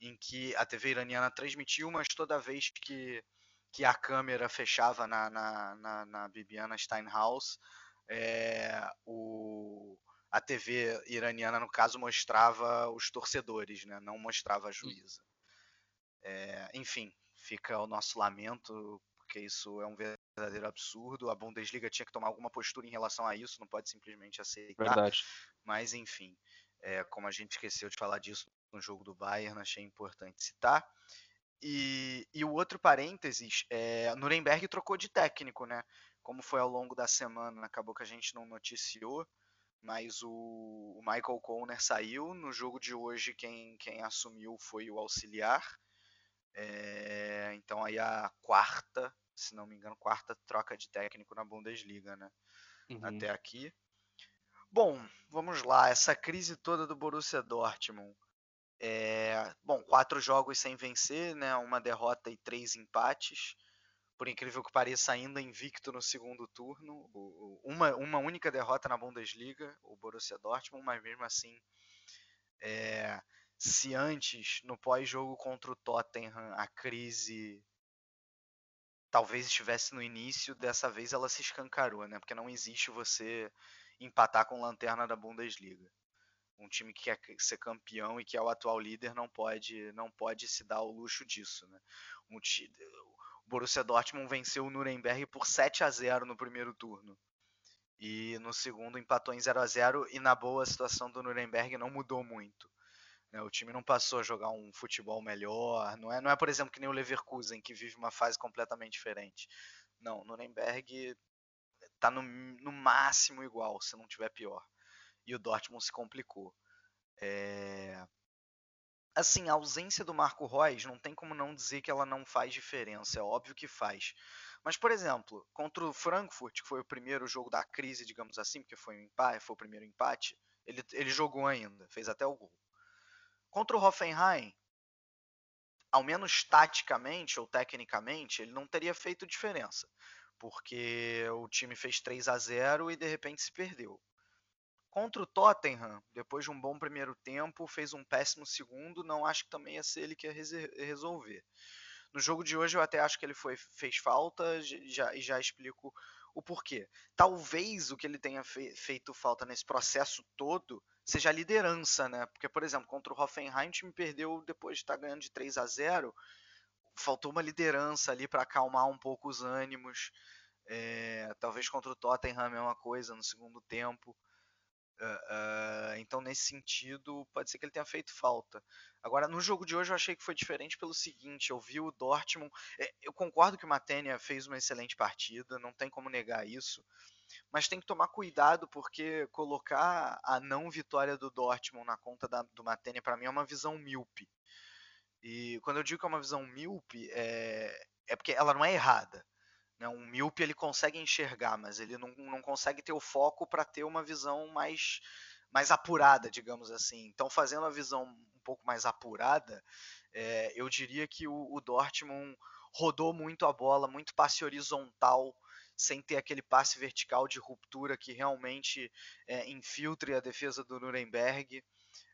B: em que a TV iraniana transmitiu, mas toda vez que, que a câmera fechava na, na, na, na Bibiana Steinhaus, é, o, a TV iraniana, no caso, mostrava os torcedores, né? não mostrava a juíza. É, enfim, fica o nosso lamento, porque isso é um verdadeiro absurdo. A Bundesliga tinha que tomar alguma postura em relação a isso, não pode simplesmente aceitar.
A: Verdade.
B: Mas, enfim, é, como a gente esqueceu de falar disso no jogo do Bayern, achei importante citar. E, e o outro parênteses, é, Nuremberg trocou de técnico, né? Como foi ao longo da semana, acabou que a gente não noticiou, mas o, Michael Conner saiu. No jogo de hoje, quem, quem assumiu foi o auxiliar. É, então aí a quarta, se não me engano, quarta troca de técnico na Bundesliga, né? Uhum. Até aqui. Bom, vamos lá. Essa crise toda do Borussia Dortmund. É, bom, quatro jogos sem vencer, né? Uma derrota e três empates. Por incrível que pareça, ainda invicto no segundo turno. Uma, uma única derrota na Bundesliga, o Borussia Dortmund, mas mesmo assim é, se antes, no pós-jogo contra o Tottenham, a crise talvez estivesse no início, dessa vez ela se escancarou, né? Porque não existe você empatar com lanterna da Bundesliga. Um time que quer ser campeão e que é o atual líder não pode não pode se dar o luxo disso, né? Um time, o Borussia Dortmund venceu o Nuremberg por 7 a 0 no primeiro turno. E no segundo empatou em 0 a 0 e na boa a situação do Nuremberg não mudou muito. Né? O time não passou a jogar um futebol melhor. Não é, não é, por exemplo, que nem o Leverkusen, que vive uma fase completamente diferente. Não, Nuremberg está no, no máximo igual, se não tiver pior. E o Dortmund se complicou. É... Assim, a ausência do Marco Reus não tem como não dizer que ela não faz diferença. É óbvio que faz. Mas, por exemplo, contra o Frankfurt, que foi o primeiro jogo da crise, digamos assim, porque foi um empate, foi o primeiro empate, ele, ele jogou ainda, fez até o gol. Contra o Hoffenheim, ao menos taticamente ou tecnicamente, ele não teria feito diferença, porque o time fez 3 a 0 e de repente se perdeu. Contra o Tottenham, depois de um bom primeiro tempo, fez um péssimo segundo, não acho que também ia ser ele que ia resolver. No jogo de hoje eu até acho que ele foi, fez falta já, e já explico o porquê. Talvez o que ele tenha fe feito falta nesse processo todo seja a liderança, né? Porque, por exemplo, contra o Hoffenheim, o time perdeu depois de estar tá ganhando de 3 a 0 faltou uma liderança ali para acalmar um pouco os ânimos. É, talvez contra o Tottenham é uma coisa no segundo tempo. Uh, uh, então, nesse sentido, pode ser que ele tenha feito falta. Agora, no jogo de hoje, eu achei que foi diferente pelo seguinte: eu vi o Dortmund. É, eu concordo que o Matenia fez uma excelente partida, não tem como negar isso mas tem que tomar cuidado porque colocar a não vitória do Dortmund na conta da, do Matene para mim é uma visão míope. E quando eu digo que é uma visão míope, é, é porque ela não é errada. Né? Um míope ele consegue enxergar, mas ele não, não consegue ter o foco para ter uma visão mais, mais apurada, digamos assim. Então, fazendo a visão um pouco mais apurada, é, eu diria que o, o Dortmund rodou muito a bola, muito passe horizontal, sem ter aquele passe vertical de ruptura que realmente é, infiltre a defesa do Nuremberg.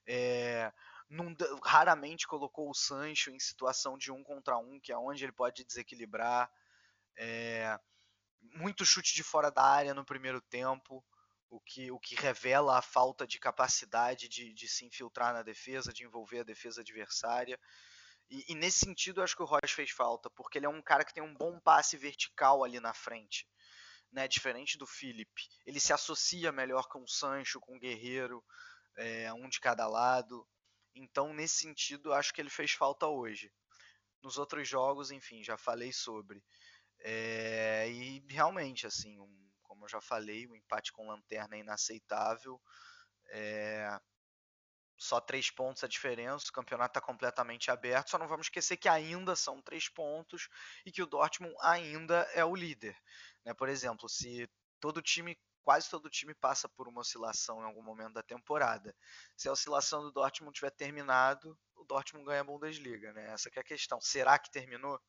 B: É, num, raramente colocou o Sancho em situação de um contra um, que é onde ele pode desequilibrar. É, muito chute de fora da área no primeiro tempo, o que, o que revela a falta de capacidade de, de se infiltrar na defesa, de envolver a defesa adversária. E, e, nesse sentido, eu acho que o Royce fez falta, porque ele é um cara que tem um bom passe vertical ali na frente né, diferente do Felipe. Ele se associa melhor com o Sancho, com o Guerreiro, é, um de cada lado. Então, nesse sentido, acho que ele fez falta hoje. Nos outros jogos, enfim, já falei sobre. É, e realmente, assim, um, como eu já falei, o um empate com lanterna é inaceitável. É, só três pontos a diferença, o campeonato está completamente aberto. Só não vamos esquecer que ainda são três pontos e que o Dortmund ainda é o líder. Né? Por exemplo, se todo time, quase todo time passa por uma oscilação em algum momento da temporada. Se a oscilação do Dortmund tiver terminado, o Dortmund ganha a Bundesliga, né? Essa é a questão. Será que terminou?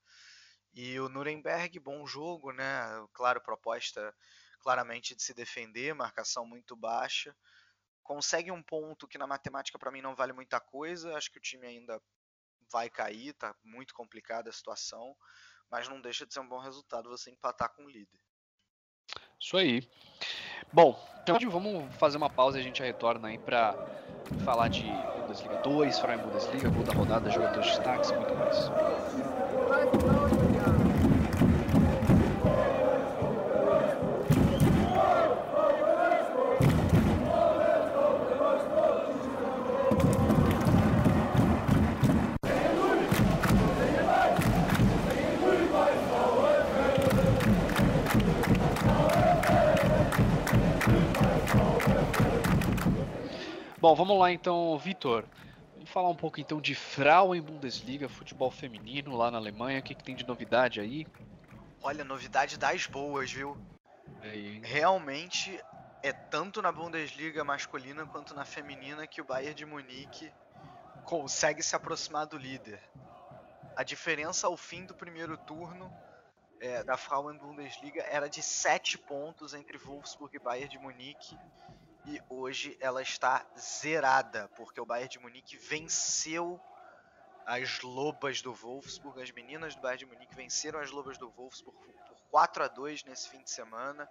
B: E o Nuremberg, bom jogo, né? Claro, proposta claramente de se defender, marcação muito baixa. Consegue um ponto que na matemática para mim não vale muita coisa. Acho que o time ainda vai cair, tá muito complicada a situação, mas não deixa de ser um bom resultado você empatar com o líder.
A: Isso aí. Bom, então vamos fazer uma pausa e a gente retorna aí para falar de Bundesliga 2, falar em Bundesliga, gol da rodada, jogadores de destaques muito mais. Bom, vamos lá então, Vitor. Vamos falar um pouco então de Frauen Bundesliga, futebol feminino lá na Alemanha. O que, que tem de novidade aí?
B: Olha, novidade das boas, viu? Aí. Realmente é tanto na Bundesliga masculina quanto na feminina que o Bayern de Munique consegue se aproximar do líder. A diferença ao fim do primeiro turno é, da Frauen Bundesliga era de 7 pontos entre Wolfsburg e Bayern de Munique e hoje ela está zerada, porque o Bayern de Munique venceu as Lobas do Wolfsburg, as meninas do Bayern de Munique venceram as Lobas do Wolfsburg por 4 a 2 nesse fim de semana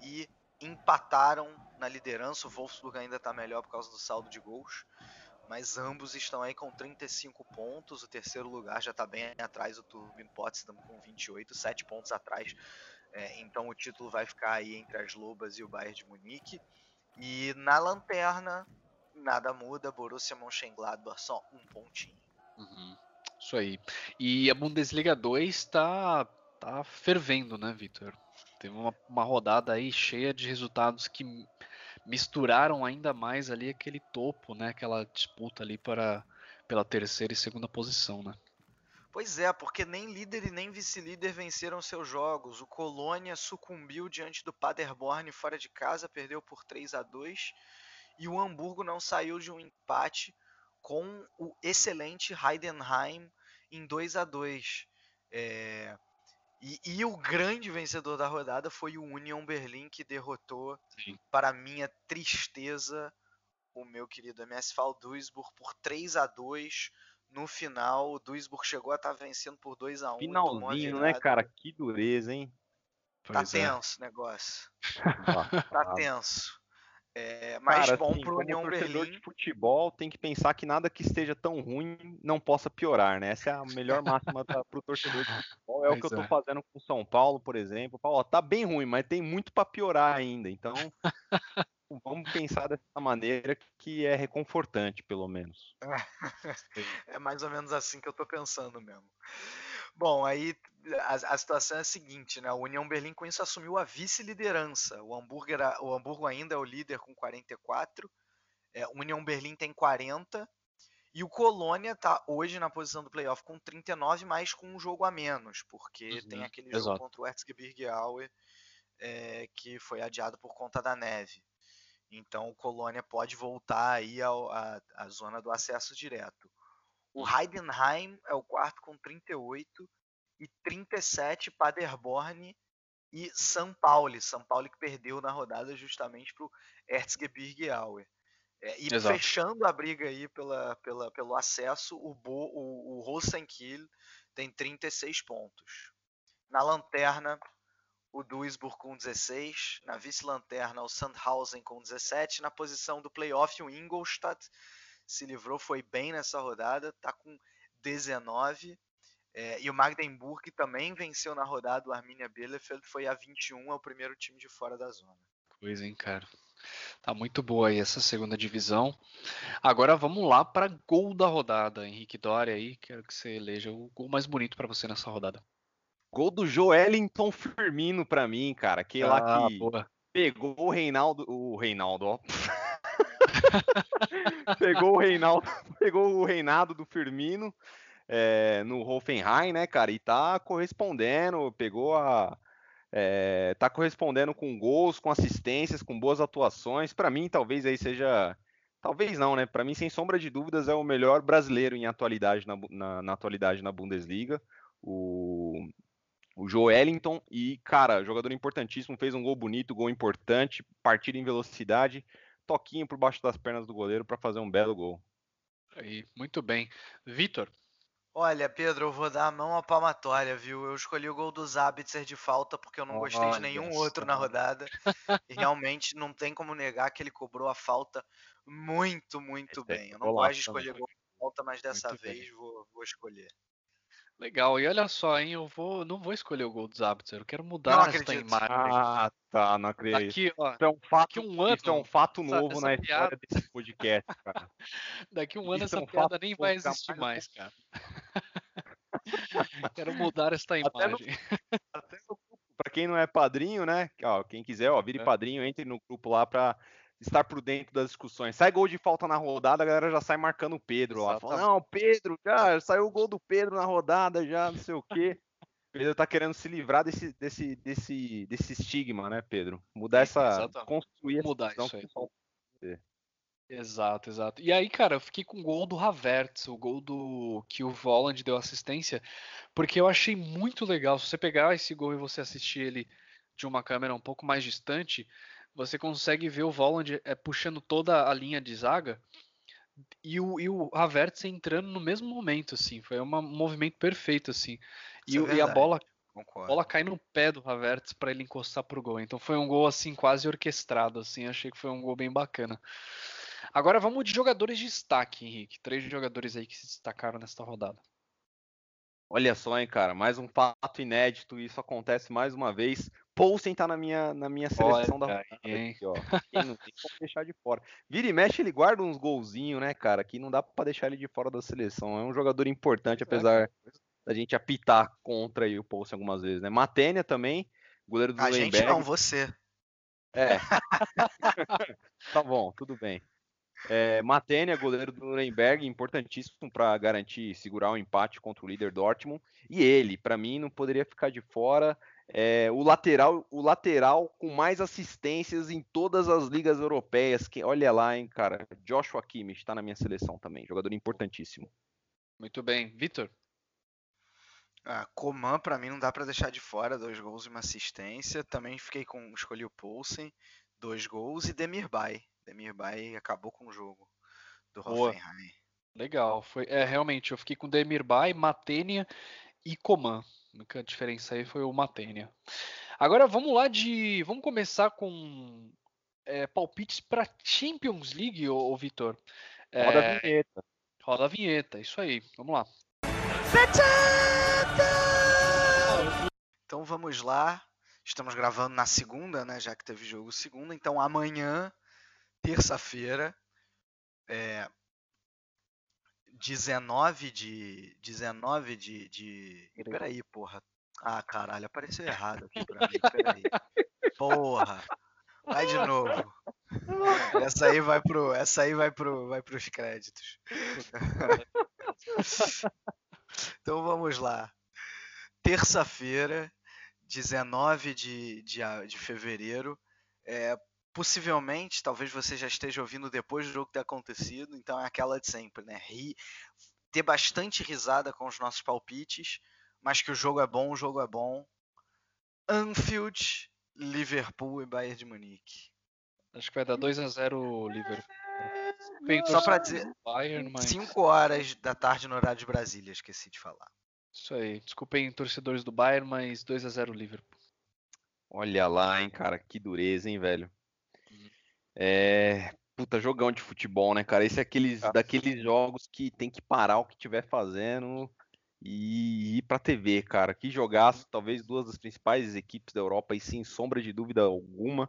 B: e empataram na liderança. O Wolfsburg ainda está melhor por causa do saldo de gols, mas ambos estão aí com 35 pontos. O terceiro lugar já está bem atrás do Turbine Potsdam com 28, 7 pontos atrás. É, então o título vai ficar aí entre as Lobas e o Bayern de Munique. E na lanterna, nada muda, Borussia Mönchengladbach só um pontinho.
A: Uhum. Isso aí. E a Bundesliga 2 tá, tá fervendo, né, Vitor? Teve uma, uma rodada aí cheia de resultados que misturaram ainda mais ali aquele topo, né? Aquela disputa ali para, pela terceira e segunda posição, né?
B: Pois é, porque nem líder e nem vice-líder venceram seus jogos. O Colônia sucumbiu diante do Paderborn fora de casa, perdeu por 3 a 2 e o Hamburgo não saiu de um empate com o excelente Heidenheim em 2 a 2 é... e, e, o grande vencedor da rodada foi o Union Berlin, que derrotou, Sim. para minha tristeza, o meu querido MSV Duisburg por 3 a 2 no final, o Duisburg chegou a estar tá vencendo por 2 a 1
C: Finalzinho, né, cara? Que dureza, hein?
B: Tá pois tá é. tenso o negócio. <laughs> tá tenso. É, mas cara, bom assim, pro União Berlim.
C: de futebol tem que pensar que nada que esteja tão ruim não possa piorar, né? Essa é a melhor <laughs> máxima para o torcedor de futebol. É pois o que eu tô é. fazendo com o São Paulo, por exemplo. Ó, tá bem ruim, mas tem muito para piorar ainda. Então, <laughs> vamos pensar dessa maneira que é reconfortante, pelo menos. <laughs>
B: é mais ou menos assim que eu tô pensando mesmo. Bom, aí a, a, situação é a seguinte, né? O União Berlim com isso assumiu a vice-liderança. O o Hamburgo ainda é o líder com 44. É, União Berlim tem 40. E o Colônia está hoje na posição do playoff com 39, mas com um jogo a menos, porque uhum, tem aquele exato. jogo contra o Erzgebirge Aue é, que foi adiado por conta da neve. Então o Colônia pode voltar aí à zona do acesso direto. O Heidenheim é o quarto com 38 e 37 Paderborn e São Paulo. São Paulo que perdeu na rodada justamente para o Erzgebirge Aue. É, e Exato. fechando a briga aí pela, pela, pelo acesso, o, Bo, o, o Rosenkiel tem 36 pontos. Na lanterna, o Duisburg com 16, na vice-lanterna o Sandhausen com 17, na posição do playoff o Ingolstadt se livrou, foi bem nessa rodada, está com 19, é, e o Magdeburg também venceu na rodada o Arminia Bielefeld, foi a 21, é o primeiro time de fora da zona.
A: Pois hein, cara. Tá muito boa aí essa segunda divisão. Agora vamos lá para gol da rodada, Henrique Doria aí, quero que você eleja o gol mais bonito para você nessa rodada.
C: Gol do Joelinton Firmino para mim, cara. Aquele ah, lá que boa. pegou o Reinaldo. O Reinaldo, ó. <laughs> pegou o Reinaldo, <laughs> pegou o reinado do Firmino é, no Hoffenheim, né, cara? E tá correspondendo, pegou a. É, tá correspondendo com gols, com assistências, com boas atuações. Para mim, talvez aí seja. Talvez não, né? Para mim, sem sombra de dúvidas, é o melhor brasileiro em atualidade na, na, na atualidade na Bundesliga. O, o Joelinton e, cara, jogador importantíssimo, fez um gol bonito, gol importante, partida em velocidade, toquinho por baixo das pernas do goleiro para fazer um belo gol.
A: Aí, muito bem. Vitor.
B: Olha, Pedro, eu vou dar a mão à palmatória, viu? Eu escolhi o gol do Zabitzer de falta porque eu não gostei de nenhum
C: Olha
B: outro na rodada. <laughs> E realmente não tem como negar que ele cobrou a falta muito, muito
C: Esse é
B: bem. Eu não gosto de escolher
C: também.
B: gol de falta, mas dessa
A: Muito
B: vez vou, vou escolher.
A: Legal. E olha só, hein? Eu vou, não vou escolher o gol dos Zabitzer. Eu quero mudar esta
B: acredito.
A: imagem.
C: Ah, tá, não acredito.
A: Daqui, ó,
C: Isso é um fato,
A: daqui um ano,
C: isso é um fato
A: essa-
C: novo
A: essa
C: na história
A: piada-
C: desse podcast, cara. <laughs>
A: daqui um ano
C: Isso é
A: essa
C: um
A: piada nem vai existir
C: mais
A: mais, cara. <laughs> Quero mudar esta
C: Até no-
A: imagem.
C: Até no grupo, pra quem não é padrinho, né? Ó, quem quiser, ó, vire
A: É.
C: padrinho, entre no grupo lá pra estar por dentro das discussões. Sai gol de falta na rodada, a galera já sai marcando o Pedro lá. Fala, não, Pedro, já saiu o gol do Pedro na rodada, já não sei o quê. <laughs> Pedro tá querendo se livrar desse, desse, desse, desse estigma, né, Pedro? Mudar essa.
A: Exatamente.
C: Construir
A: Mudar isso aí. Exato, exato. E aí, cara, eu fiquei com o gol do Havertz, o gol do que o Volland deu assistência, porque eu achei muito legal. Se você pegar esse gol e você assistir ele de uma câmera um pouco mais distante, você consegue ver o Volland é, puxando toda a linha de zaga e o, e o Havertz entrando no mesmo momento, assim. Foi uma- um movimento perfeito, assim. E,
B: é
A: o- e a bola a bola cai no pé do Havertz para ele encostar pro gol. Então foi um gol assim quase orquestrado assim, achei que foi um gol bem bacana. Agora vamos de jogadores de destaque, Henrique. Três jogadores aí que se destacaram nesta rodada.
C: Olha só, hein, cara, mais um fato inédito, isso acontece mais uma vez. Poulsen tá na minha, na minha seleção da
A: Olha
C: rodada
A: aí,
C: aqui, ó. Quem não tem como deixar de fora. Vira e mexe, ele guarda uns golzinhos, né, cara, que não dá pra deixar ele de fora da seleção. É um jogador importante,
A: Pois é,
C: apesar da gente apitar contra aí o Poulsen algumas vezes, né? Matênia também, goleiro do
B: A gente
C: Nuremberg.
B: não, você.
C: É. <laughs> tá bom, tudo bem. É, Matênia, goleiro do Nuremberg, importantíssimo para garantir, segurar o empate contra o líder Dortmund. E ele, para mim, não poderia ficar de fora. É, o lateral, o lateral com mais assistências em todas as ligas europeias. Que, olha lá, hein, cara. Joshua Kimmich está na minha seleção também, jogador importantíssimo.
A: Muito bem, Vitor.
B: Ah, Coman, pra mim, não dá pra deixar de fora. Dois gols e uma assistência. Também fiquei com. Escolhi o Poulsen, dois gols. E Demirbay. Demirbay acabou com o jogo do
A: Boa.
B: Hoffenheim.
A: Legal, foi é realmente eu fiquei com Demirbay, Matênia e Coman. A única diferença aí foi o Matênia. Agora vamos lá de vamos começar com é, palpites para Champions League, ô, ô Vitor.
C: Roda a
A: É,
C: vinheta.
A: roda a vinheta, isso aí. Vamos lá.
B: Então vamos lá. Estamos gravando na segunda, né? Já que teve jogo segunda. Então amanhã, terça-feira, é, 19 de. 19 de. de... Peraí, porra. Ah, caralho, apareceu errado aqui pra mim. Peraí. <laughs> Porra. Vai de novo. Essa aí vai pro. Essa aí vai pro. Vai pros créditos. Então vamos lá. Terça-feira, 19 de, de, de fevereiro. É, possivelmente, talvez você já esteja ouvindo depois do jogo ter acontecido, então é aquela de sempre, né? Rir, ter bastante risada com os nossos palpites, mas que o jogo é bom, o jogo é bom. Anfield, Liverpool e Bayern de Munique.
A: Acho que vai dar 2 a 0 Liverpool.
B: Só pra
A: torcedor
B: dizer,
A: do Bayern, mas
B: 5 horas da tarde no horário de Brasília, esqueci de falar.
A: isso aí. Desculpem torcedores do Bayern, mas 2 a 0 Liverpool.
C: Olha lá, hein, cara, que dureza, hein, velho. É, puta, jogão de futebol, né, cara? Esse é aqueles, daqueles jogos que tem que parar o que tiver fazendo e ir pra TV, cara. Que jogaço, talvez duas das principais equipes da Europa, e sem sombra de dúvida alguma.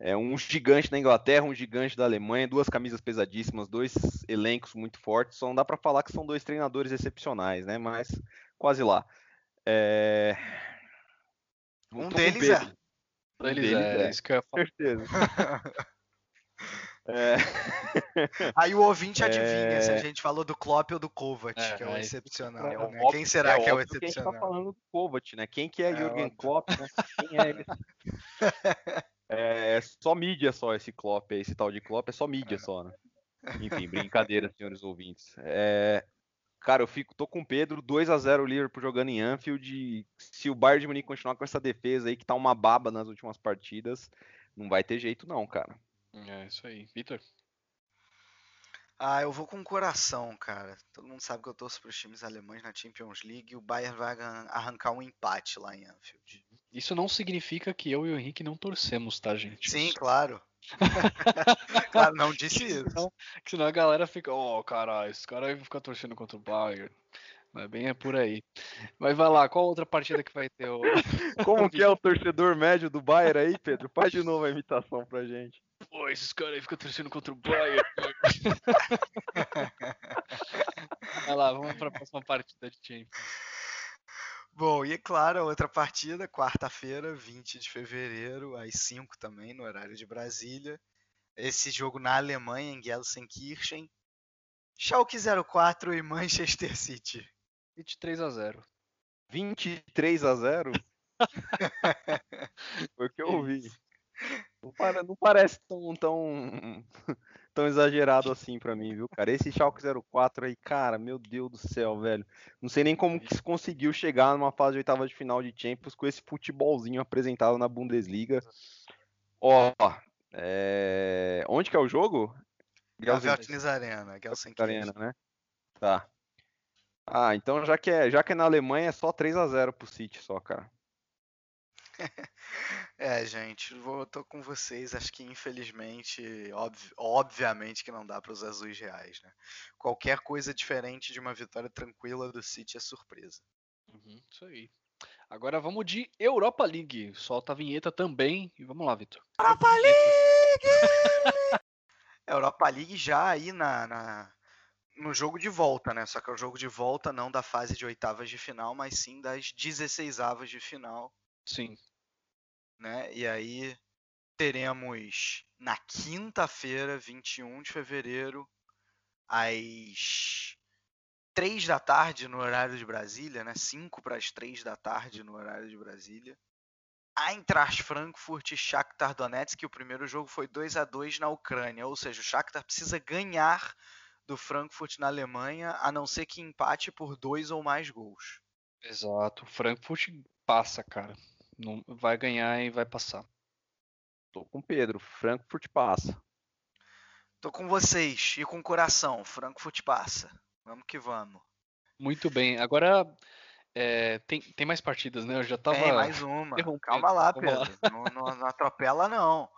C: É um gigante da Inglaterra, um gigante da Alemanha, duas camisas pesadíssimas, dois elencos muito fortes. Só não dá pra falar que são dois treinadores excepcionais, né? Mas quase lá. É...
B: Um
C: Tô com
B: deles é.
C: Um
A: Eles
C: deles
A: é,
C: é.
A: isso que eu ia falar.
C: certeza. <laughs> É,
B: Aí o ouvinte adivinha se a
C: É.
B: gente falou do Klopp ou do Kovac,
A: É,
B: que é o
A: é,
B: excepcional.
C: é
B: né?
C: óbvio-
B: Quem será que é o
C: óbvio que a gente tá
B: excepcional?
C: falando do Kovac, né? Quem que é,
B: É
C: Jürgen
B: óbvio.
C: Klopp, né? Quem é ele? <laughs> É só mídia só esse Klopp, esse tal de Klopp é só mídia só, né? Enfim, brincadeira, <laughs> senhores ouvintes. É, Cara, eu fico, tô com o Pedro, 2 a 0 o Liverpool jogando em Anfield. E se o Bayern de Munique continuar com essa defesa aí que tá uma baba nas últimas partidas, não vai ter jeito não, cara.
A: É isso aí. Vitor?
B: Ah, eu vou com o coração, cara. Todo mundo sabe que eu torço para os times alemães na Champions League e o Bayern vai arrancar um empate lá em Anfield.
A: Isso não significa que eu e o Henrique não torcemos, tá, gente?
B: Sim, claro. <laughs> claro, não disse isso.
A: Senão, senão a galera fica, ó, oh, cara, esse cara aí fica torcendo contra o Bayern. Mas bem é por aí. Mas vai lá, qual outra partida que vai ter o. <laughs>
C: Como que é o torcedor médio do Bayern aí, Pedro? Faz de novo a imitação pra gente.
A: Pô, esses caras aí ficam torcendo contra o Bayern. <laughs> vai lá, vamos pra próxima partida de Champions.
B: Bom, e é claro, a outra partida, quarta-feira, 20 de fevereiro, às 5 também, no horário de Brasília. Esse jogo na Alemanha, em Gelsenkirchen. Schalke 04 e Manchester City.
A: 23 a 0.
C: 23 a 0? <laughs> Foi o que eu ouvi. Não, para, não parece tão, tão, <laughs> tão exagerado assim para mim, viu, cara? Esse Schalke 04 aí, cara, meu Deus do céu, velho. Não sei nem como que conseguiu chegar numa fase de oitava de final de Champions com esse futebolzinho apresentado na Bundesliga. Ó, é... onde que é o jogo?
B: Gaviotins Arena,
C: Gelsenkirchen. Arena, né? Tá. Ah, então já que é, já que é na Alemanha é só 3 a 0 pro City só, cara. <laughs>
B: É, gente, vou, tô com vocês. Acho que infelizmente, obvi obviamente que não dá para os azuis reais, né? Qualquer coisa diferente de uma vitória tranquila do City é surpresa.
A: Uhum, isso aí. Agora vamos de Europa League. Solta a vinheta também e vamos lá, Vitor.
B: Europa League! <laughs> Europa League já aí na, na, no jogo de volta, né? Só que é o jogo de volta não da fase de oitavas de final, mas sim das 16 avas de final.
A: Sim
B: né? E aí teremos na quinta-feira, 21 de fevereiro, às 3 da tarde no horário de Brasília, né? 5 para as 3 da tarde no horário de Brasília. Eintracht Frankfurt e Shakhtar Donetsk, que o primeiro jogo foi 2 a 2 na Ucrânia, ou seja, o Shakhtar precisa ganhar do Frankfurt na Alemanha, a não ser que empate por dois ou mais gols.
A: Exato, o Frankfurt passa, cara. Não, vai ganhar e vai passar.
C: Tô com o Pedro. Frankfurt passa.
B: Tô com vocês e com o coração. Frankfurt passa. Vamos que vamos.
A: Muito bem. Agora é, tem, tem mais partidas, né? Eu já tava.
B: Tem mais uma. Calma lá, Pedro. Não, não, não atropela, não.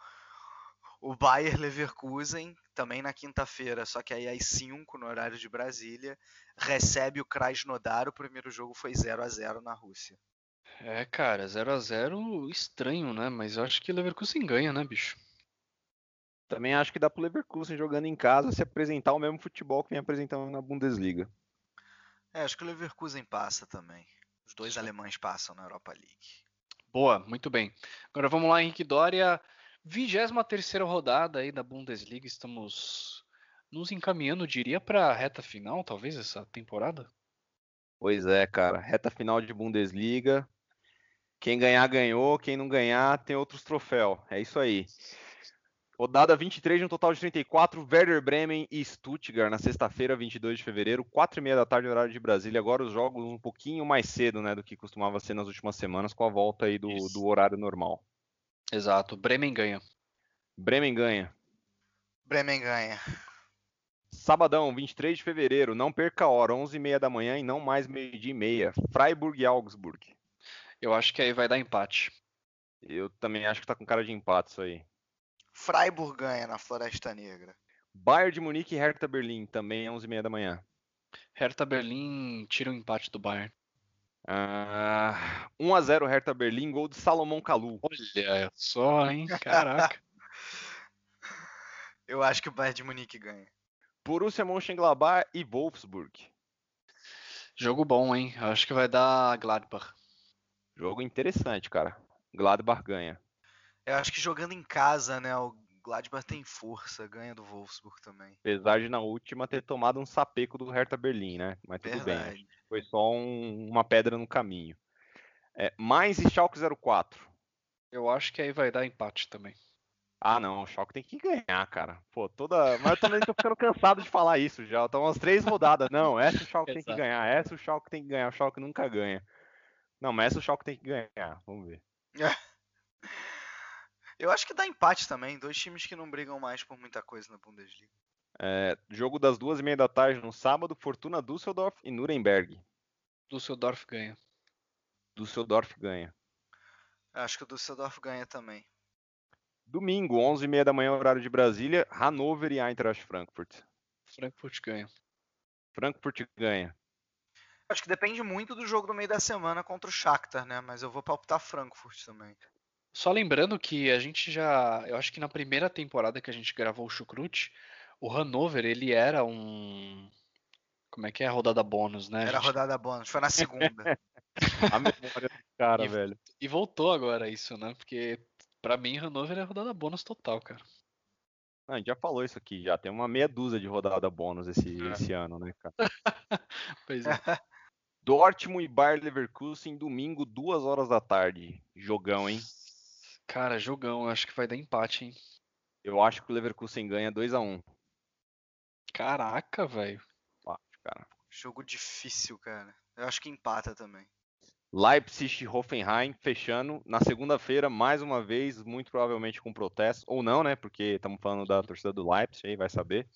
B: O Bayer Leverkusen, também na quinta-feira, só que aí às 5 no horário de Brasília, recebe o Krasnodar. O primeiro jogo foi 0 a 0 na Rússia.
A: É, cara, 0 a 0 estranho, né? Mas eu acho que o Leverkusen ganha, né, bicho?
C: Também acho que dá pro Leverkusen jogando em casa se apresentar o mesmo futebol que vem apresentando na Bundesliga.
B: É, acho que o Leverkusen passa também. Os dois alemães passam na Europa League.
A: Boa, muito bem. Agora vamos lá, Henrique Dória. 23 rodada aí da Bundesliga. Estamos nos encaminhando, diria, para a reta final, talvez, essa temporada?
C: Pois é, cara. Reta final de Bundesliga. Quem ganhar, ganhou. Quem não ganhar, tem outros troféus. É isso aí. Rodada 23 de um total de 34, Werder Bremen e Stuttgart na sexta-feira, 22 de fevereiro, 4 e meia da tarde, horário de Brasília. Agora os jogos um pouquinho mais cedo, né, do que costumava ser nas últimas semanas, com a volta aí do, do horário normal.
A: Exato, Bremen ganha.
C: Bremen ganha.
B: Bremen ganha.
C: Sabadão, 23 de fevereiro, não perca a hora, 11 e meia da manhã e não mais meio-dia e meia. Freiburg e Augsburg.
A: Eu acho que aí vai dar empate.
C: Eu também acho que tá com cara de empate isso aí.
B: Freiburg ganha na Floresta Negra.
C: Bayern de Munique e Hertha Berlim, também 11h30 da manhã.
A: Hertha Berlim tira o empate do Bayern.
C: Ah, 1x0 Hertha Berlim, gol de Salomão Kalu.
A: Olha só, hein? Caraca. <laughs>
B: Eu acho que o Bayern de Munique ganha.
C: Borussia Mönchengladbach e Wolfsburg.
A: Jogo bom, hein? Acho que vai dar Gladbach.
C: Jogo interessante, cara. Gladbach ganha.
B: Eu acho que jogando em casa, né? O Gladbach tem força, ganha do Wolfsburg também.
C: Apesar de na última ter tomado um sapeco do Hertha Berlim, né? Mas tudo Verdade. bem. Foi só um, uma pedra no caminho. É, mais e Schalke 04.
A: Eu acho que aí vai dar empate também.
C: Ah, não, o Schalke tem que ganhar, cara. Pô, toda. Mas eu também tô ficando cansado de falar isso já. Estão umas três rodadas. Não, essa o Schalke tem que ganhar, essa o Schalke tem que ganhar. O Schalke nunca ganha. Não, mas essa o Schalke tem que ganhar. Vamos ver. <laughs>
B: Eu acho que dá empate também. Dois times que não brigam mais por muita coisa na Bundesliga.
C: É, jogo das duas e meia da tarde no sábado, Fortuna Düsseldorf e Nuremberg.
A: Düsseldorf ganha.
C: Düsseldorf ganha.
B: Acho que o Düsseldorf ganha também.
C: Domingo, 11h30 da manhã, horário de Brasília, Hannover e Eintracht Frankfurt.
A: Frankfurt ganha.
C: Frankfurt ganha.
B: Acho que depende muito do jogo do meio da semana contra o Shakhtar, né? Mas eu vou palpitar Frankfurt também.
A: Só lembrando que a gente já, eu acho que na primeira temporada que a gente gravou o Chucrute, o Hannover, ele era um como é que é a rodada bônus, né?
B: Era a rodada bônus, foi na segunda. <laughs>
C: a memória do cara,
A: e,
C: velho.
A: E voltou agora isso, né? Porque Pra mim, Hanover é rodada bônus total, cara.
C: Não, a gente já falou isso aqui, já tem uma meia dúzia de rodada bônus esse, é. esse ano, né, cara? <laughs>
A: pois é.
C: Dortmund e Bayer Leverkusen, domingo, duas horas da tarde. Jogão, hein?
A: Cara, jogão, acho que vai dar empate, hein?
C: Eu acho que o Leverkusen ganha 2 a 1 um.
A: Caraca, velho.
B: cara. Jogo difícil, cara. Eu acho que empata também.
C: Leipzig e Hoffenheim fechando na segunda-feira, mais uma vez, muito provavelmente com protesto, ou não, né? Porque estamos falando da torcida do Leipzig, aí vai saber.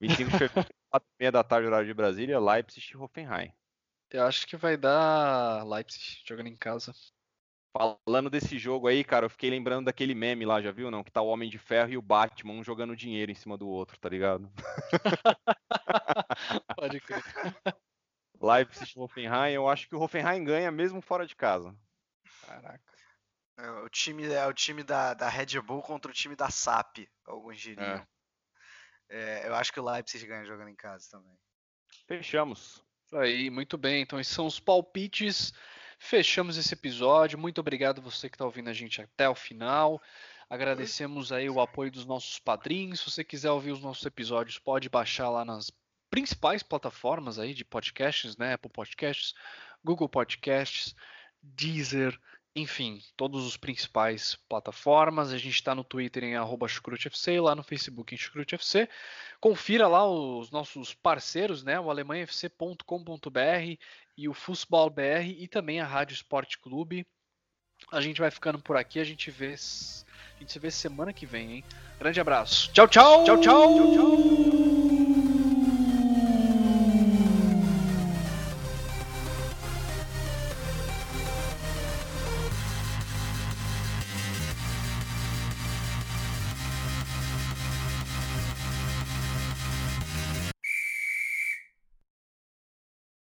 C: 25 de fevereiro, 4 h da tarde, horário de Brasília, Leipzig e Hoffenheim.
A: Eu acho que vai dar Leipzig jogando em casa.
C: Falando desse jogo aí, cara, eu fiquei lembrando daquele meme lá, já viu? Não? Que tá o Homem de Ferro e o Batman um jogando dinheiro em cima do outro, tá ligado? <laughs>
A: Pode crer.
C: Leipzig Hoffenheim, eu acho que o Hoffenheim ganha mesmo fora de casa.
A: Caraca.
B: É, o time é o time da, da Red Bull contra o time da SAP, alguns diriam. É. É, eu acho que o Leipzig ganha jogando em casa também.
C: Fechamos.
A: Isso aí, muito bem. Então, esses são os palpites. Fechamos esse episódio. Muito obrigado você que está ouvindo a gente até o final. Agradecemos aí o apoio dos nossos padrinhos. Se você quiser ouvir os nossos episódios, pode baixar lá nas principais plataformas aí de podcasts, né? Apple Podcasts, Google Podcasts, Deezer, enfim, todos os principais plataformas. A gente está no Twitter em @chucrutefc lá no Facebook em chucrutefc. Confira lá os nossos parceiros, né? O alemanhafc.com.br e o Fußball BR e também a Rádio Esporte Clube. A gente vai ficando por aqui, a gente vê a gente se vê semana que vem, hein? Grande abraço. Tchau, tchau.
B: Tchau, tchau. tchau, tchau.